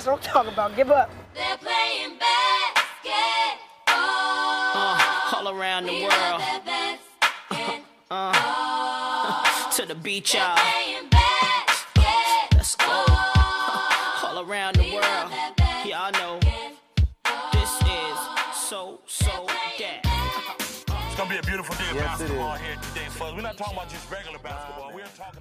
That's what I'm talking about. Give up. They're playing basketball. Uh, all around the We world. love that basketball. Uh, to the beach, y'all. Playing basketball. Let's go. all around the world. Y'all know this is so,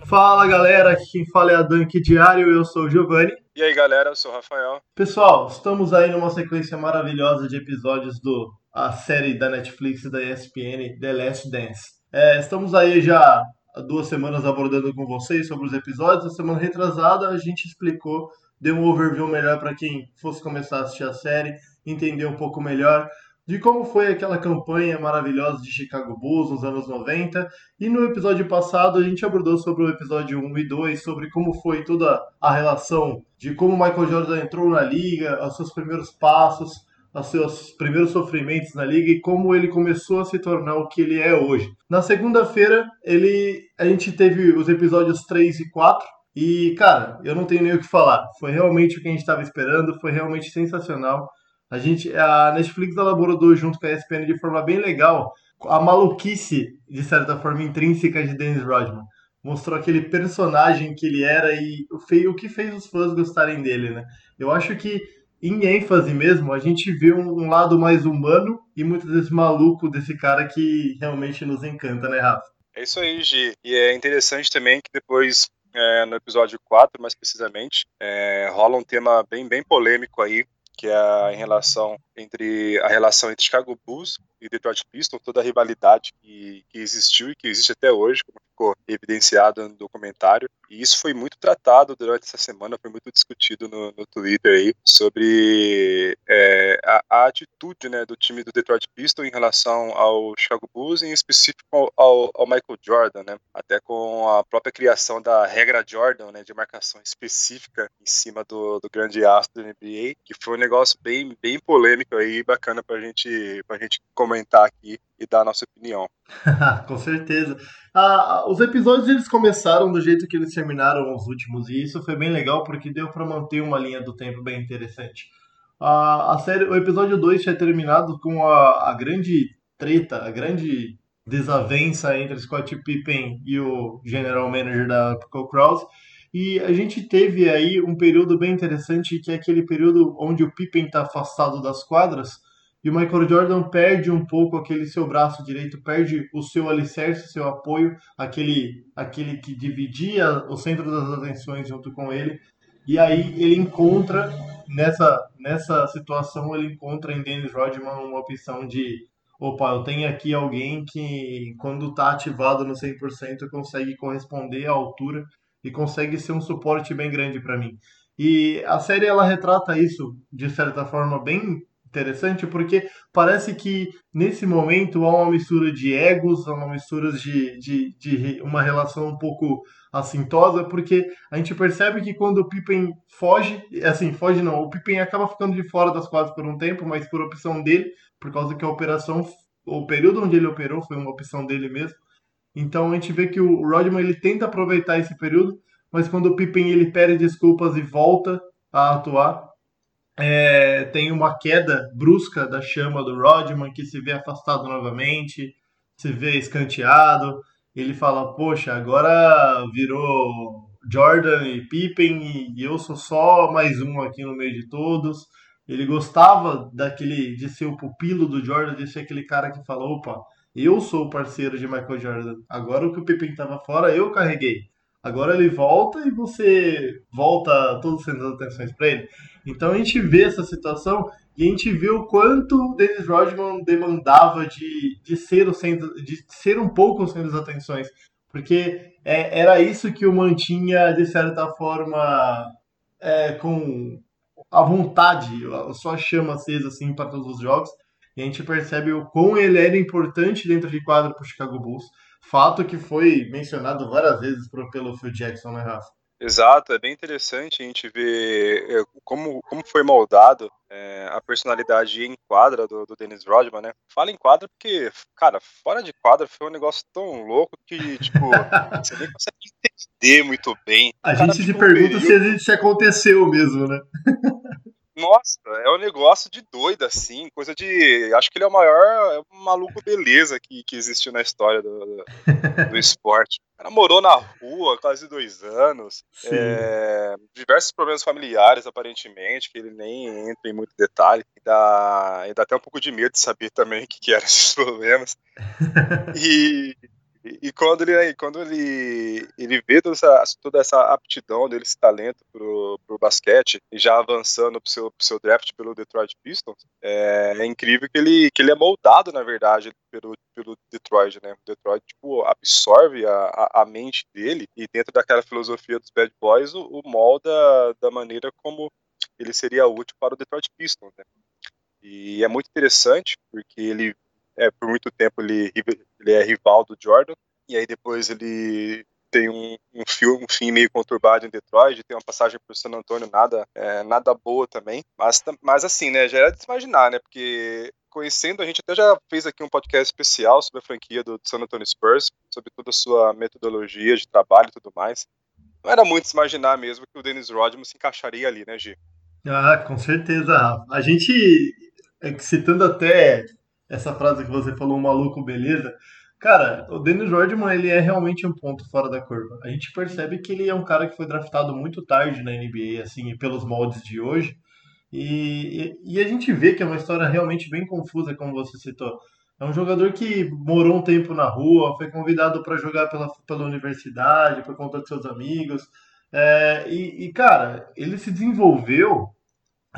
Fala galera, aqui quem fala é a Dunk Diário, eu sou o Giovanni. E aí galera, eu sou o Rafael. Pessoal, estamos aí numa sequência maravilhosa de episódios do a série da Netflix e da ESPN The Last Dance. É, estamos aí já há duas semanas abordando com vocês sobre os episódios. A semana retrasada a gente explicou, deu um overview melhor para quem fosse começar a assistir a série, entender um pouco melhor de como foi aquela campanha maravilhosa de Chicago Bulls nos anos 90. E no episódio passado a gente abordou sobre o episódio 1 e 2, sobre como foi toda a relação de como Michael Jordan entrou na liga, os seus primeiros passos, os seus primeiros sofrimentos na liga e como ele começou a se tornar o que ele é hoje. Na segunda-feira, ele a gente teve os episódios 3 e 4 e, cara, eu não tenho nem o que falar. Foi realmente o que a gente estava esperando, foi realmente sensacional. A gente, a Netflix elaborou junto com a ESPN de forma bem legal a maluquice, de certa forma, intrínseca de Dennis Rodman. Mostrou aquele personagem que ele era e o que fez os fãs gostarem dele, né? Eu acho que, em ênfase mesmo, a gente vê um, um lado mais humano e muitas vezes maluco desse cara que realmente nos encanta, né, Rafa? É isso aí, Gi. E é interessante também que depois, é, no episódio 4, mais precisamente, é, rola um tema bem, bem polêmico aí, que é a, em relação entre a relação entre Chicago Bulls e Detroit Pistons, toda a rivalidade que, que existiu e que existe até hoje, como ficou evidenciado no documentário. E isso foi muito tratado durante essa semana, foi muito discutido no, no Twitter aí, sobre é, a, a atitude né, do time do Detroit Pistons em relação ao Chicago Bulls, em específico ao, ao- Michael Jordan, né? Até com a própria criação da regra Jordan, né, de marcação específica em cima do, do grande astro da NBA, que foi um negócio bem, bem polêmico aí, bacana pra gente, pra gente comentar aqui e dar a nossa opinião. Com certeza. Ah, os episódios eles começaram do jeito que eles terminaram os últimos, e isso foi bem legal porque deu pra manter uma linha do tempo bem interessante. Ah, a série, o episódio 2 tinha terminado com a, a grande treta, a grande desavença entre Scott Pippen e o general manager da Pico Krause. E a gente teve aí um período bem interessante, que é aquele período onde o Pippen está afastado das quadras e o Michael Jordan perde um pouco aquele seu braço direito, perde o seu alicerce, seu apoio, aquele, aquele que dividia o centro das atenções junto com ele. E aí ele encontra, nessa, nessa situação, ele encontra em Dennis Rodman uma opção de opa, eu tenho aqui alguém que quando está ativado no 100% consegue corresponder à altura e consegue ser um suporte bem grande para mim. E a série ela retrata isso de certa forma bem interessante porque parece que nesse momento há uma mistura de egos, há uma mistura de, de, de uma relação um pouco assintosa, porque a gente percebe que quando o Pippen foge, assim, foge não, o Pippen acaba ficando de fora das quadras por um tempo, mas por opção dele, por causa que a operação, o período onde ele operou foi uma opção dele mesmo. Então a gente vê que o Rodman ele tenta aproveitar esse período, mas quando o Pippen ele pede desculpas e volta a atuar, é, tem uma queda brusca da chama do Rodman, que se vê afastado novamente, se vê escanteado. Ele fala: Poxa, agora virou Jordan e Pippen e eu sou só mais um aqui no meio de todos. Ele gostava daquele de ser o pupilo do Jordan, de ser aquele cara que falou: Opa, eu sou o parceiro de Michael Jordan. Agora o que o Pippen estava fora, eu carreguei. Agora ele volta e você volta todas as atenções para ele. Então a gente vê essa situação e a gente vê o quanto o Dennis Rodman demandava de, de ser o centro, de ser um pouco o centro das atenções, porque é, era isso que o mantinha de certa forma é, com a vontade, a sua chama acesa assim para todos os jogos. E a gente percebe o quão ele era importante dentro de quadro para o Chicago Bulls. Fato que foi mencionado várias vezes pelo Phil Jackson, né, Rafa? Exato, é bem interessante a gente ver é, como, como foi moldado é, a personalidade em quadra do, do Dennis Rodman, né? Fala em quadra porque, cara, fora de quadra foi um negócio tão louco que, tipo, você nem consegue entender muito bem. A cara gente se pergunta se, se aconteceu mesmo, né? Nossa, é um negócio de doido, assim, coisa de. Acho que ele é o maior é maluco beleza que, que existiu na história do, do, do esporte. O cara morou na rua quase dois anos, é, diversos problemas familiares, aparentemente, que ele nem entra em muito detalhe. E dá, e dá até um pouco de medo de saber também o que, que eram esses problemas. E, e, quando ele, quando ele, ele vê toda essa, toda essa aptidão dele, esse talento pro, pro basquete, e já avançando pro seu, pro seu draft pelo Detroit Pistons, é, é incrível que ele, que ele é moldado, na verdade, pelo, pelo Detroit, né? O Detroit, tipo, absorve a, a, a mente dele e dentro daquela filosofia dos Bad Boys, o, o molda da maneira como ele seria útil para o Detroit Pistons, né? E é muito interessante, porque ele, é, por muito tempo, ele, ele é rival do Jordan, e aí depois ele tem um, um, fio, um fim meio conturbado em Detroit, tem uma passagem por San Antonio nada, é, nada boa também, mas, mas assim, né, já era de se imaginar, né, porque conhecendo, a gente até já fez aqui um podcast especial sobre a franquia do, do San Antonio Spurs, sobre toda a sua metodologia de trabalho e tudo mais, não era muito se imaginar mesmo que o Dennis Rodman se encaixaria ali, né, Gi? Ah, com certeza, Rafa. A gente, é, citando até essa frase que você falou, maluco, beleza. Cara, o Dennis Rodman, ele é realmente um ponto fora da curva. A gente percebe que ele é um cara que foi draftado muito tarde na NBA, assim, pelos moldes de hoje. E, e, e a gente vê que é uma história realmente bem confusa, como você citou. É um jogador que morou um tempo na rua, foi convidado para jogar pela, pela universidade, por conta de seus amigos. É, e, e, cara, ele se desenvolveu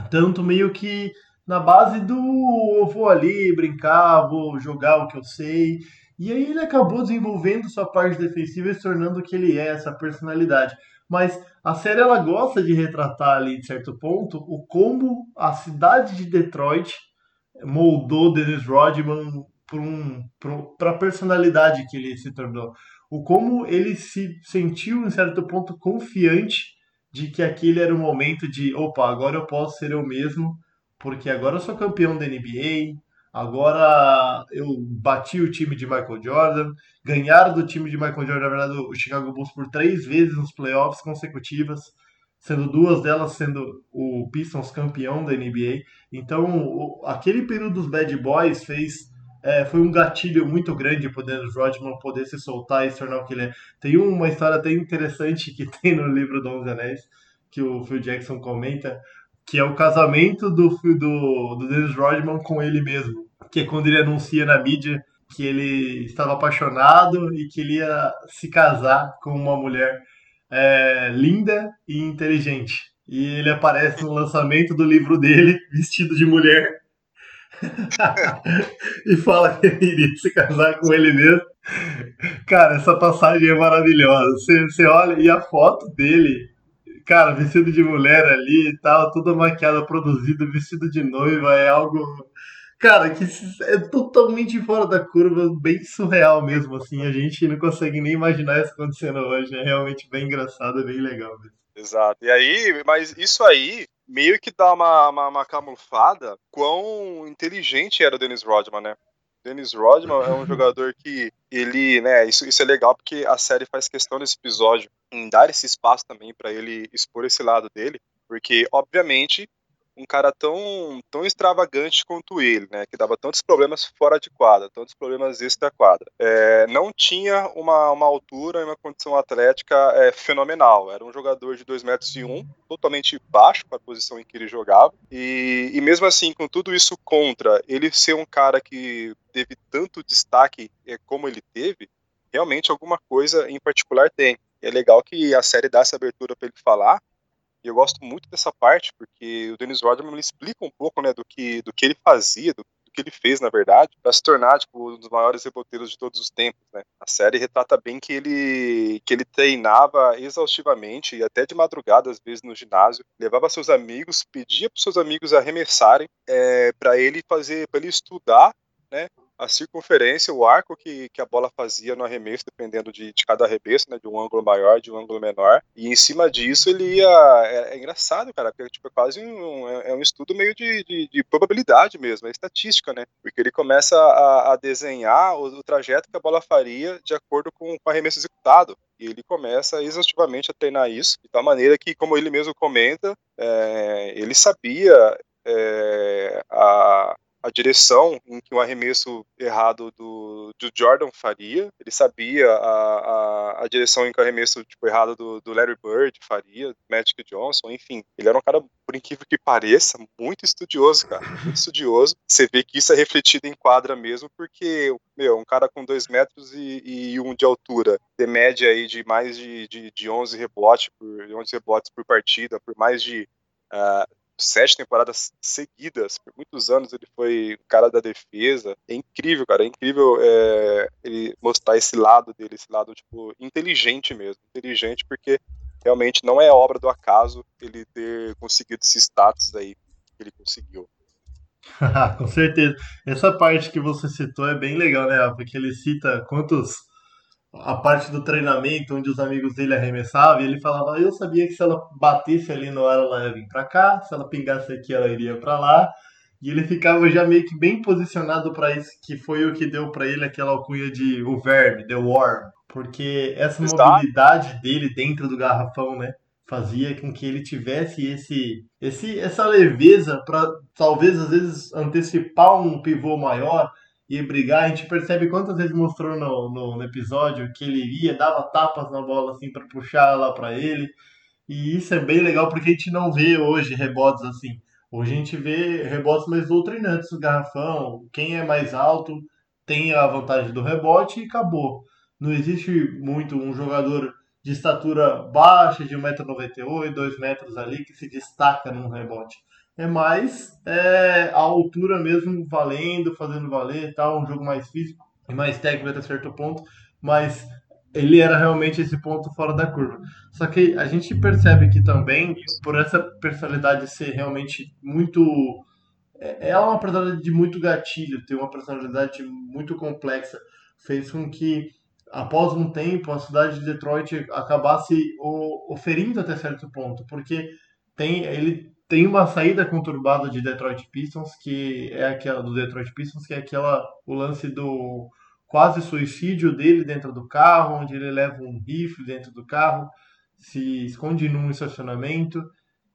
tanto meio que na base do eu vou ali brincar, vou jogar o que eu sei. E aí ele acabou desenvolvendo sua parte defensiva e se tornando o que ele é, essa personalidade. Mas a série ela gosta de retratar ali, de certo ponto, o como a cidade de Detroit moldou Dennis Rodman para um, a personalidade que ele se tornou. O como ele se sentiu, em certo ponto, confiante de que aquele era o momento de, opa, agora eu posso ser eu mesmo, porque agora eu sou campeão da NBA, agora eu bati o time de Michael Jordan, ganharam do time de Michael Jordan, na verdade, o Chicago Bulls por três vezes nos playoffs consecutivas, sendo duas delas sendo o Pistons campeão da NBA. Então, aquele período dos Bad Boys fez é, foi um gatilho muito grande para o Dennis Rodman poder se soltar e se tornar o que ele é. Tem uma história até interessante que tem no livro Dom Anéis, que o Phil Jackson comenta, que é o casamento do, do, do Dennis Rodman com ele mesmo. Que é quando ele anuncia na mídia que ele estava apaixonado e que ele ia se casar com uma mulher é, linda e inteligente. E ele aparece no lançamento do livro dele, vestido de mulher, e fala que ele iria se casar com ele mesmo. Cara, essa passagem é maravilhosa. Você, você olha e a foto dele, cara, vestido de mulher ali e tal, toda maquiada, produzida, vestido de noiva, é algo. Cara, que é totalmente fora da curva, bem surreal mesmo, assim. A gente não consegue nem imaginar isso acontecendo hoje. É realmente bem engraçado, é bem legal mesmo. Exato. E aí, mas isso aí meio que dá uma, uma, uma camuflada quão inteligente era o Dennis Rodman, né? Dennis Rodman é um jogador que ele, né, isso, isso é legal porque a série faz questão nesse episódio em dar esse espaço também para ele expor esse lado dele, porque obviamente um cara tão, tão extravagante quanto ele, né, que dava tantos problemas fora de quadra, tantos problemas extra quadra, é, não tinha uma, uma altura e uma condição atlética é, fenomenal. Era um jogador de 2 metros e um, totalmente baixo para a posição em que ele jogava, e, e mesmo assim, com tudo isso contra, ele ser um cara que teve tanto destaque é, como ele teve, realmente alguma coisa em particular tem. É legal que a série dá essa abertura para ele falar, e eu gosto muito dessa parte, porque o Dennis Rodman explica um pouco né, do, que, do que ele fazia, do, do que ele fez, na verdade, para se tornar tipo, um dos maiores reboteiros de todos os tempos. Né? A série retrata bem que ele, que ele treinava exaustivamente, e até de madrugada, às vezes, no ginásio, levava seus amigos, pedia para seus amigos arremessarem é, para ele fazer, para ele estudar né, a circunferência, o arco que, que a bola fazia no arremesso, dependendo de, de cada arremesso, né, de um ângulo maior, de um ângulo menor. E em cima disso ele ia. É, é engraçado, cara, porque tipo, é quase um, é, é um estudo meio de, de, de, probabilidade mesmo, é estatística, né? Porque ele começa a, a desenhar o, o, trajeto que a bola faria de acordo com, com o arremesso executado. E ele começa exaustivamente a treinar isso, de tal maneira que, como ele mesmo comenta, é, ele sabia é, a, a direção em que o arremesso errado do, do Jordan faria, ele sabia a, a, a, direção em que o arremesso tipo, errado do, do Larry Bird faria, Magic Johnson, enfim. Ele era um cara, por incrível que pareça, muito estudioso, cara, muito estudioso. Você vê que isso é refletido em quadra mesmo, porque, meu, um cara com 2 metros e, e um de altura, de média aí de mais de, de, de 11 rebotes por 11 rebotes por partida, por mais de uh, sete temporadas seguidas, por muitos anos ele foi o cara da defesa. É incrível, cara, é incrível é, ele mostrar esse lado dele, esse lado, tipo, inteligente mesmo. Inteligente porque realmente não é obra do acaso ele ter conseguido esse status aí que ele conseguiu. Com certeza. Essa parte que você citou é bem legal, né? Porque ele cita quantos a parte do treinamento onde os amigos dele arremessavam, e ele falava, eu sabia que se ela batesse ali no ar, ela ia vir para cá, se ela pingasse aqui, ela iria para lá. E ele ficava já meio que bem posicionado para isso, que foi o que deu para ele aquela alcunha de o verme, The Worm, porque essa mobilidade dele dentro do garrafão, né, fazia com que ele tivesse esse, esse essa leveza para talvez às vezes antecipar um pivô maior e brigar. A gente percebe quantas vezes mostrou no, no, no episódio que ele ia, dava tapas na bola assim para puxar lá para ele. E isso é bem legal porque a gente não vê hoje rebotes assim. Hoje a gente vê rebotes mais doutrinantes do garrafão. Quem é mais alto tem a vantagem do rebote e acabou. Não existe muito um jogador de estatura baixa, de 1,98m, 2 metros ali, que se destaca num rebote é mais é, a altura mesmo valendo, fazendo valer tal, um jogo mais físico e mais técnico até certo ponto, mas ele era realmente esse ponto fora da curva. Só que a gente percebe que também, por essa personalidade ser realmente muito. É, é uma personalidade de muito gatilho, tem uma personalidade muito complexa, fez com que, após um tempo, a cidade de Detroit acabasse oferindo até certo ponto, porque tem, ele tem uma saída conturbada de Detroit Pistons, que é aquela do Detroit Pistons, que é aquela o lance do quase suicídio dele dentro do carro, onde ele leva um rifle dentro do carro, se esconde num estacionamento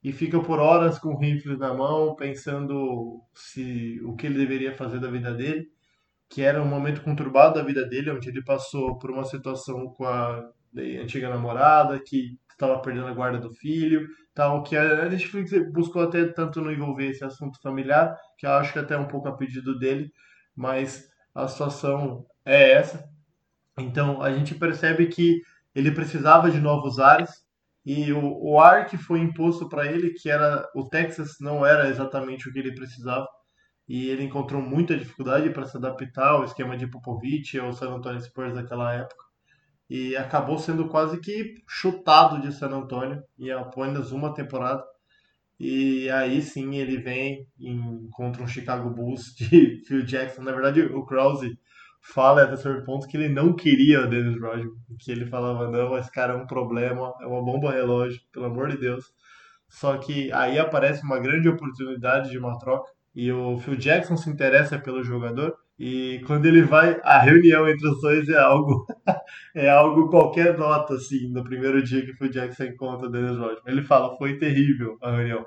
e fica por horas com o rifle na mão, pensando se o que ele deveria fazer da vida dele, que era um momento conturbado da vida dele, onde ele passou por uma situação com a antiga namorada, que estava perdendo a guarda do filho, tal, que a Netflix buscou até tanto não envolver esse assunto familiar, que eu acho que até um pouco a pedido dele, mas a situação é essa. Então a gente percebe que ele precisava de novos ares e o, o ar que foi imposto para ele, que era o Texas, não era exatamente o que ele precisava e ele encontrou muita dificuldade para se adaptar ao esquema de Popovich ou San Antonio Spurs daquela época e acabou sendo quase que chutado de San Antonio em apenas uma temporada. E aí sim ele vem contra um Chicago Bulls de Phil Jackson. Na verdade, o Krause fala até certo ponto que ele não queria o Dennis Rodman, que ele falava, não, esse cara é um problema, é uma bomba relógio, pelo amor de Deus. Só que aí aparece uma grande oportunidade de uma troca e o Phil Jackson se interessa pelo jogador e quando ele vai, a reunião entre os dois é algo é algo qualquer nota assim, no primeiro dia que o Jackson encontra o Dennis Rodman. Ele fala, foi terrível a reunião.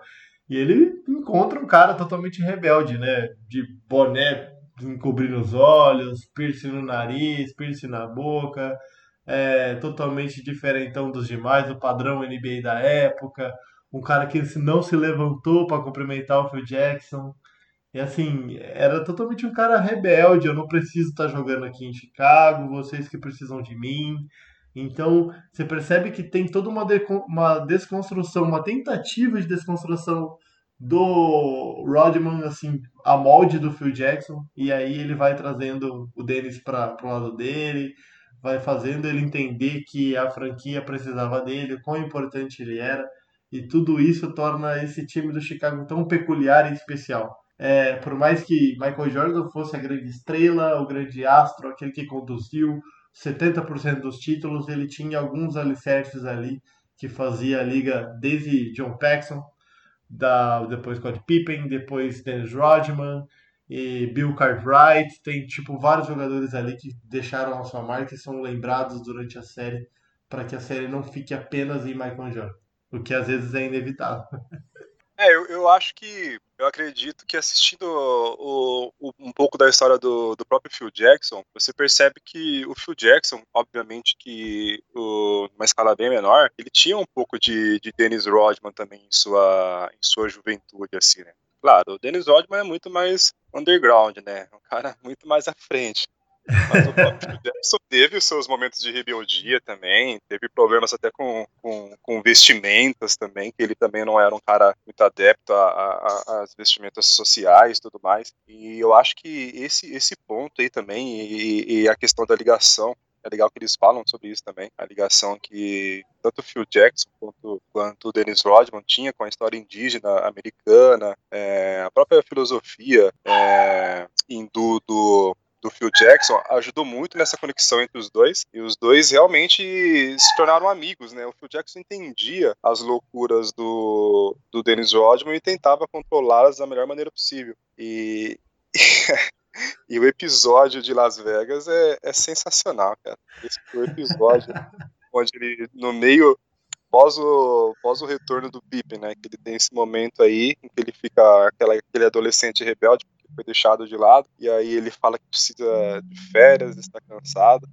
E ele encontra um cara totalmente rebelde, né? De boné encobrindo os olhos, piercing no nariz, piercing na boca, é, totalmente diferentão dos demais, o padrão NBA da época, um cara que não se levantou para cumprimentar o Phil Jackson, e assim, era totalmente um cara rebelde. Eu não preciso estar jogando aqui em Chicago, vocês que precisam de mim. Então, você percebe que tem toda uma, uma desconstrução, uma tentativa de desconstrução do Rodman, assim, a molde do Phil Jackson. E aí ele vai trazendo o Dennis para o lado dele, vai fazendo ele entender que a franquia precisava dele, quão importante ele era. E tudo isso torna esse time do Chicago tão peculiar e especial. É, por mais que Michael Jordan fosse a grande estrela, o grande astro, aquele que conduziu 70% dos títulos, ele tinha alguns alicerces ali que fazia a liga desde John Paxson, da, depois Scott Pippen, depois Dennis Rodman e Bill Cartwright. Tem tipo vários jogadores ali que deixaram a sua marca e são lembrados durante a série para que a série não fique apenas em Michael Jordan, o que às vezes é inevitável. É, eu, eu acho que, eu acredito que assistindo o, o- um pouco da história do, do próprio Phil Jackson, você percebe que o Phil Jackson, obviamente que o, numa escala bem menor, ele tinha um pouco de, de Dennis Rodman também em sua, em sua juventude, assim, né? Claro, o Dennis Rodman é muito mais underground, né? Um cara muito mais à frente. Mas o teve os seus momentos de rebeldia também, teve problemas até com, com, com vestimentas também, que ele também não era um cara muito adepto às vestimentas sociais e tudo mais. E eu acho que esse, esse ponto aí também, e, e a questão da ligação, é legal que eles falam sobre isso também, a ligação que tanto Phil Jackson quanto, quanto Dennis Rodman tinha com a história indígena americana, é, a própria filosofia é, hindu do, do Phil Jackson ajudou muito nessa conexão entre os dois e os dois realmente se tornaram amigos, né? O Phil Jackson entendia as loucuras do, do Dennis Rodman e tentava controlá-las da melhor maneira possível. E, e o episódio de Las Vegas é, é sensacional, cara. Esse foi o episódio onde ele, no meio, pós o, pós o retorno do Pippen, né? Que ele tem esse momento aí em que ele fica aquela, aquele adolescente rebelde foi deixado de lado, e aí ele fala que precisa de férias, está cansado.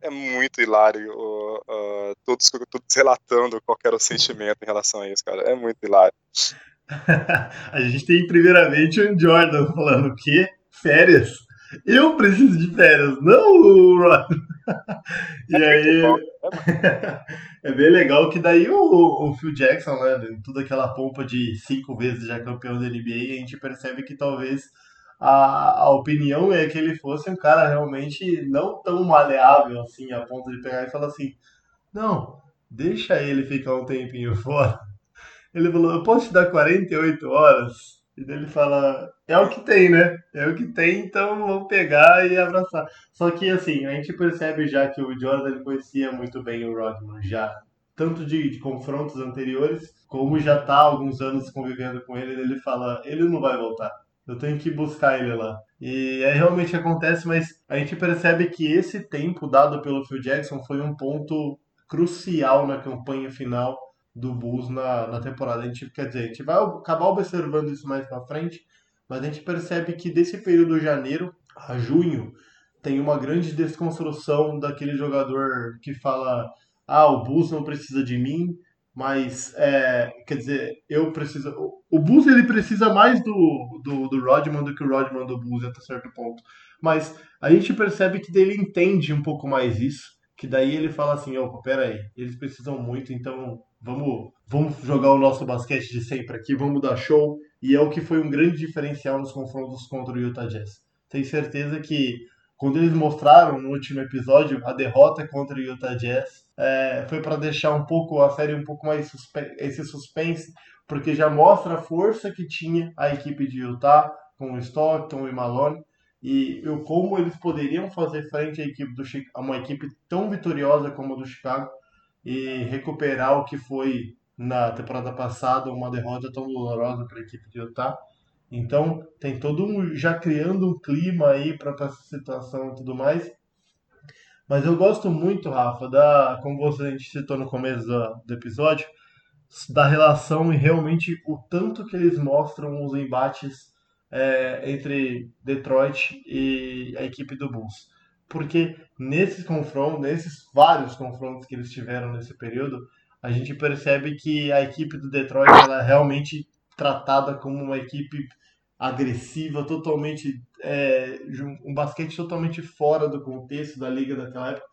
É muito hilário, o- o- todos, todos relatando qual que era o sentimento em relação a isso, cara. É muito hilário. a gente tem primeiramente o Jordan falando o quê? Férias? Eu preciso de férias, não o Rod. e aí é bem legal que daí o, o Phil Jackson, né, toda aquela pompa de cinco vezes já campeão da NBA, a gente percebe que talvez a, a opinião é que ele fosse um cara realmente não tão maleável assim, a ponto de pegar e falar assim, não, deixa ele ficar um tempinho fora. Ele falou, eu posso te dar 48 horas? E daí ele fala, é o que tem, né? É o que tem, então vamos pegar e abraçar. Só que assim, a gente percebe já que o Jordan conhecia muito bem o Rodman, já. Tanto de, de confrontos anteriores, como já tá há alguns anos convivendo com ele, ele fala, ele não vai voltar. Eu tenho que buscar ele lá. E aí realmente acontece, mas a gente percebe que esse tempo dado pelo Phil Jackson foi um ponto crucial na campanha final do Bulls na, na temporada. A gente, quer dizer, a gente vai acabar observando isso mais pra frente, mas a gente percebe que desse período de janeiro a junho tem uma grande desconstrução daquele jogador que fala ah, o Bulls não precisa de mim, mas é, quer dizer, eu preciso. o- Bulls ele precisa mais do, do, do Rodman do que o Rodman do Bulls até certo ponto. Mas a gente percebe que ele entende um pouco mais isso, que daí ele fala assim, opa, pera aí, eles precisam muito, então vamos, vamos jogar o nosso basquete de sempre aqui, vamos dar show. E é o que foi um grande diferencial nos confrontos contra o Utah Jazz. Tenho certeza que quando eles mostraram no último episódio a derrota contra o Utah Jazz, é, foi para deixar um pouco a série um pouco mais suspe esse suspense, porque já mostra a força que tinha a equipe de Utah com o Stockton e Malone e o como eles poderiam fazer frente à equipe do a uma equipe tão vitoriosa como a do Chicago e recuperar o que foi na temporada passada uma derrota tão dolorosa para a equipe de Utah. Então tem todo um já criando um clima aí para essa situação e tudo mais. Mas eu gosto muito, Rafa, da como você a gente citou no começo do, do episódio, da relação e realmente o tanto que eles mostram os embates é, entre Detroit e a equipe do Bulls. Porque nesses confrontos, nesses vários confrontos que eles tiveram nesse período, a gente percebe que a equipe do Detroit ela realmente tratada como uma equipe agressiva, totalmente é, um basquete totalmente fora do contexto da liga daquela época.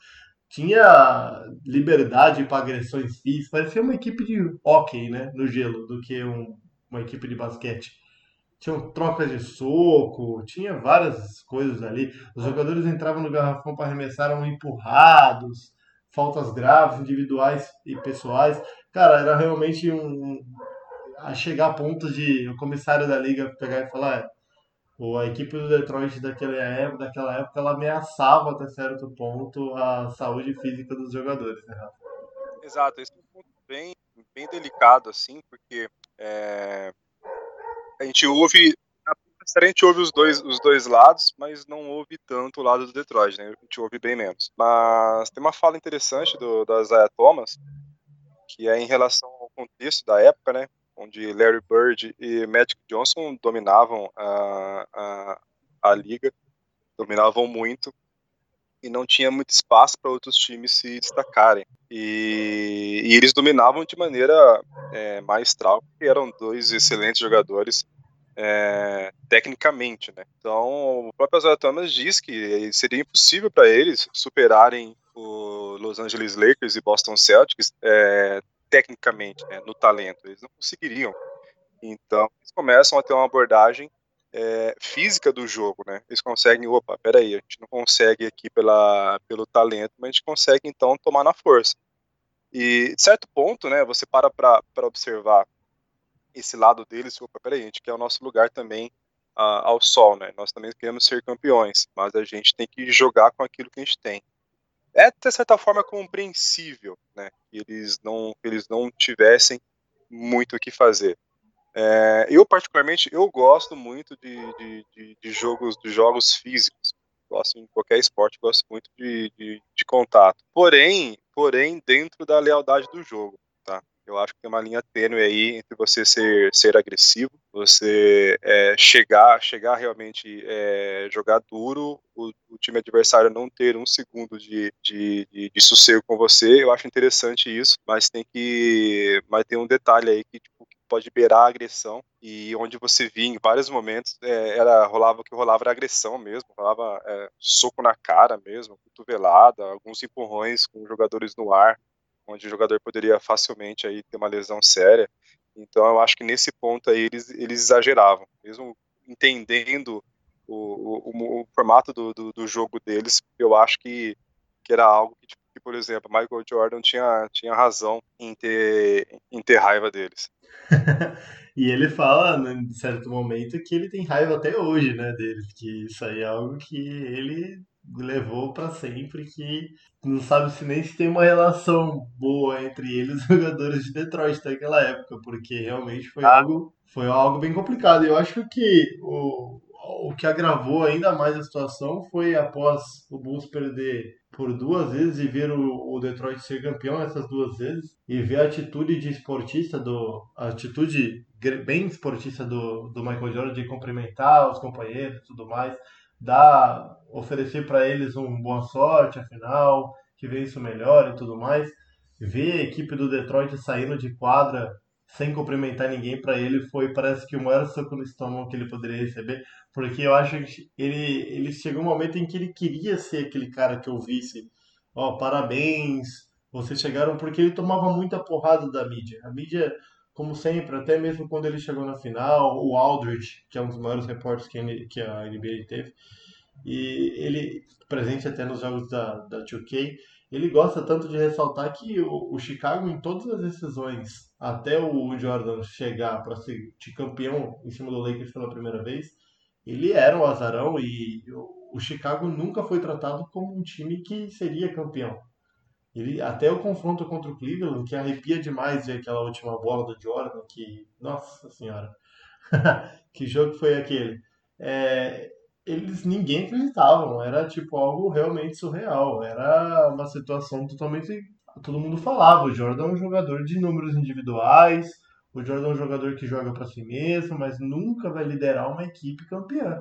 Tinha liberdade para agressões físicas, parecia uma equipe de hockey, né, no gelo, do que um, uma equipe de basquete tinham trocas de soco, tinha várias coisas ali. Os jogadores entravam no garrafão para arremessar, eram empurrados, faltas graves, individuais e pessoais. Cara, era realmente um. A chegar a ponto de o comissário da liga pegar e falar: "É, Ou a equipe do Detroit daquela época, daquela época ela ameaçava até certo ponto a saúde física dos jogadores, né, Rafa? Exato, esse é um ponto bem, bem delicado, assim, porque é, a gente ouve. A gente ouve os dois, os dois lados, mas não ouve tanto o lado do Detroit, né? A gente ouve bem menos. Mas tem uma fala interessante do, da Isaiah Thomas, que é em relação ao contexto da época, né? Onde Larry Bird e Magic Johnson dominavam a, a, a liga, dominavam muito, e não tinha muito espaço para outros times se destacarem. E, e eles dominavam de maneira é, maestral, porque eram dois excelentes jogadores é, tecnicamente, né? Então, o próprio Isaiah Thomas diz que seria impossível para eles superarem o Los Angeles Lakers e Boston Celtics é, tecnicamente, né, no talento. Eles não conseguiriam. Então, eles começam a ter uma abordagem é, física do jogo, né? Eles conseguem, opa, peraí, a gente não consegue aqui pela, pelo talento, mas a gente consegue então tomar na força. E de certo ponto, né, você para para observar esse lado deles, opa, peraí, a gente quer o nosso lugar também uh, ao sol, né? Nós também queremos ser campeões, mas a gente tem que jogar com aquilo que a gente tem. É de certa forma compreensível, né? Eles não, eles não tivessem muito o que fazer. É, eu particularmente eu gosto muito de, de, de, de, jogos de jogos físicos. Gosto em qualquer esporte, gosto muito de, de contato. Porém, porém dentro da lealdade do jogo. Eu acho que tem uma linha tênue aí entre você ser, ser agressivo, você é, chegar, chegar realmente é, jogar duro, o, o, time adversário não ter um segundo de, de, de, de, sossego com você. Eu acho interessante isso, mas tem que, mas tem um detalhe aí que, tipo, que pode beirar a agressão e onde você via em vários momentos é, era rolava o que rolava era agressão mesmo, rolava é, soco na cara mesmo, cotovelada, alguns empurrões com jogadores no ar onde o jogador poderia facilmente aí ter uma lesão séria. Então eu acho que nesse ponto aí eles, eles exageravam, mesmo entendendo o, o, o formato do, do, do, jogo deles, eu acho que, que era algo que, tipo, que, por exemplo, Michael Jordan tinha, tinha razão em ter, em ter raiva deles. e ele fala, né, em certo momento, que ele tem raiva até hoje, né, deles, que isso aí é algo que ele levou para sempre que não sabe se nem se tem uma relação boa entre eles os jogadores de Detroit naquela época, porque realmente foi ah. algo foi algo bem complicado. Eu acho que o, o que agravou ainda mais a situação foi após o Bulls perder por duas vezes e ver o, o Detroit ser campeão essas duas vezes e ver a atitude de esportista do a atitude bem esportista do, do Michael Jordan de cumprimentar os companheiros e tudo mais dar, oferecer para eles uma boa sorte, afinal, que vê isso melhor e tudo mais. Ver a equipe do Detroit saindo de quadra sem cumprimentar ninguém para ele foi, parece que o maior soco no estômago que ele poderia receber, porque eu acho que ele, ele chegou um momento em que ele queria ser aquele cara que eu visse, ó, oh, parabéns, vocês chegaram, porque ele tomava muita porrada da mídia. A mídia como sempre, até mesmo quando ele chegou na final, o Aldridge, que é um dos maiores repórteres que, que a NBA teve, e ele, presente até nos jogos da, da 2K, ele gosta tanto de ressaltar que o, o Chicago, em todas as decisões, até o Jordan chegar para ser campeão em cima do Lakers pela primeira vez, ele era um azarão e o Chicago nunca foi tratado como um time que seria campeão. Ele, até o confronto contra o Cleveland, que arrepia demais ver aquela última bola do Jordan, que, nossa senhora, que jogo foi aquele? É, eles ninguém acreditavam, era tipo algo realmente surreal, era uma situação totalmente. Todo mundo falava, o Jordan é um jogador de números individuais, o Jordan é um jogador que joga para si mesmo, mas nunca vai liderar uma equipe campeã.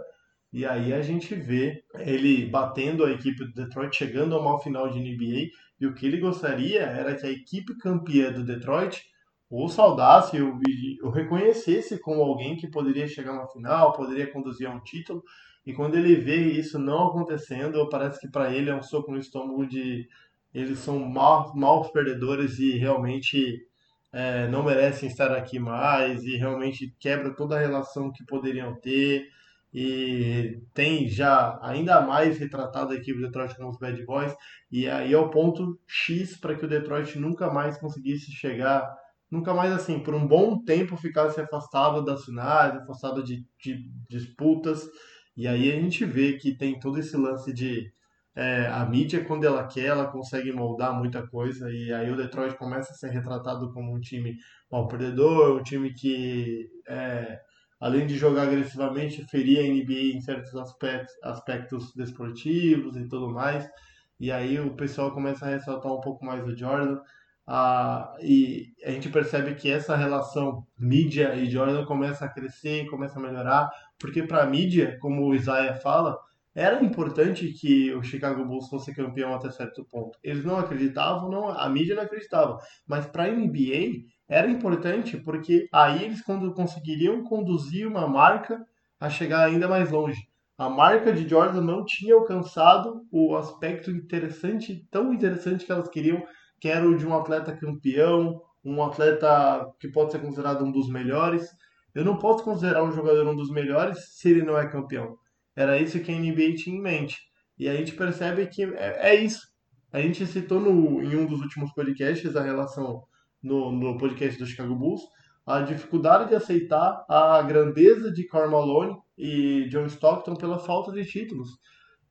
E aí a gente vê ele batendo a equipe do Detroit, chegando a uma final de NBA, e o que ele gostaria era que a equipe campeã do Detroit o saudasse, o, o reconhecesse como alguém que poderia chegar na final, poderia conduzir a um título. E quando ele vê isso não acontecendo, parece que para ele é um soco no estômago de eles são maus, maus perdedores e realmente é, não merecem estar aqui mais e realmente quebra toda a relação que poderiam ter e tem já ainda mais retratado a equipe do Detroit como os Bad Boys, e aí é o ponto X para que o Detroit nunca mais conseguisse chegar nunca mais assim, por um bom tempo ficasse afastado das finais, afastado de, de disputas. E aí a gente vê que tem todo esse lance de é, a mídia, quando ela quer, ela consegue moldar muita coisa. E aí o Detroit começa a ser retratado como um time mal perdedor, um time que, é, além de jogar agressivamente, feria a NBA em certos aspectos, aspectos desportivos e tudo mais. E aí o pessoal começa a ressaltar um pouco mais o Jordan. Ah, e a gente percebe que essa relação mídia e Jordan começa a crescer, começa a melhorar, porque para a mídia, como o Isaiah fala, era importante que o Chicago Bulls fosse campeão até certo ponto. Eles não acreditavam, não, a mídia não acreditava, mas para a NBA era importante porque aí eles conseguiriam conduzir uma marca a chegar ainda mais longe. A marca de Jordan não tinha alcançado o aspecto interessante, tão interessante que elas queriam, que era o de um atleta campeão, um atleta que pode ser considerado um dos melhores. Eu não posso considerar um jogador um dos melhores se ele não é campeão. Era isso que a NBA tinha em mente. E a gente percebe que é, é isso. A gente citou no, em um dos últimos podcasts a relação no, no podcast do Chicago Bulls, a dificuldade de aceitar a grandeza de Karl Malone e John Stockton pela falta de títulos.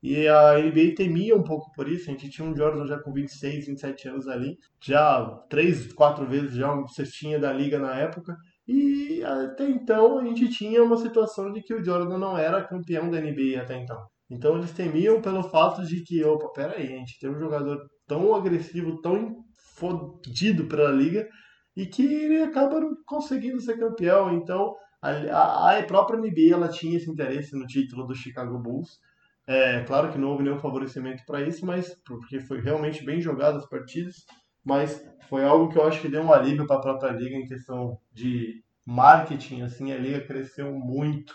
E a NBA temia um pouco por isso. A gente tinha um Jordan já com 26, 27 anos ali, já três, quatro vezes já um cestinha da liga na época. E até então a gente tinha uma situação de que o Jordan não era campeão da NBA até então. Então eles temiam pelo fato de que, opa, peraí, a gente tem um jogador tão agressivo, tão fodido pela liga, e que ele acaba não conseguindo ser campeão. Então a, a própria NBA ela tinha esse interesse no título do Chicago Bulls. É claro que não houve nenhum favorecimento para isso, mas porque foi realmente bem jogado as partidas, mas foi algo que eu acho que deu um alívio para a própria liga em questão de marketing, assim, a liga cresceu muito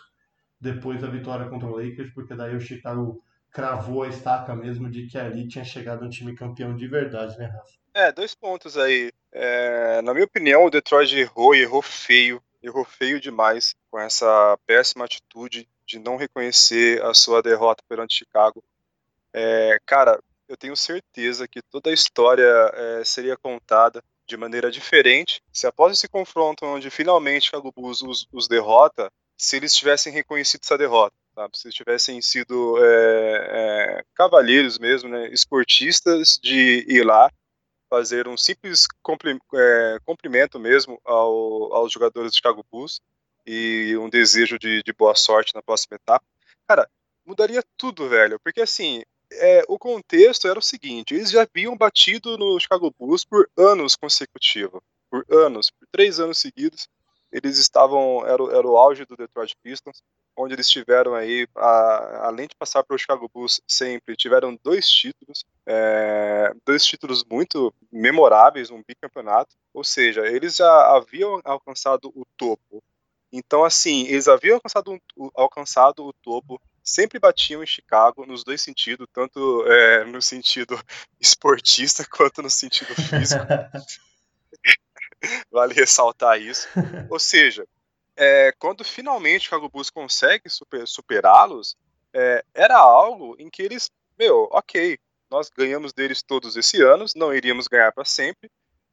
depois da vitória contra o Lakers, porque daí o Chicago cravou a estaca mesmo de que ali tinha chegado um time campeão de verdade, né, Rafa? É, dois pontos aí. É, na minha opinião, o Detroit errou e errou feio errou feio demais com essa péssima atitude de não reconhecer a sua derrota perante Chicago. É, cara, eu tenho certeza que toda a história é, seria contada de maneira diferente se após esse confronto onde finalmente Chicago Bulls os, os derrota, se eles tivessem reconhecido essa derrota, sabe? se tivessem sido é, é cavalheiros mesmo, né? esportistas de ir lá fazer um simples é, cumprimento mesmo ao, aos jogadores do Chicago Bulls e um desejo de, de, boa sorte na próxima etapa. Cara, mudaria tudo, velho, porque assim, é, o contexto era o seguinte: eles já haviam batido no Chicago Bulls por anos consecutivos, por anos, por três anos seguidos. Eles estavam, era, era o auge do Detroit Pistons, onde eles tiveram aí, a, além de passar pelo Chicago Bulls sempre, tiveram dois títulos, é, dois títulos muito memoráveis, um bicampeonato, ou seja, eles já haviam alcançado o topo. Então, assim, eles haviam alcançado, alcançado o topo, sempre batiam em Chicago nos dois sentidos, tanto é, no sentido esportista quanto no sentido físico. vale ressaltar isso. Ou seja, é, quando finalmente o Chicago Bulls consegue super, superá-los, é, era algo em que eles, meu, ok, nós ganhamos deles todos esse ano, não iríamos ganhar para sempre.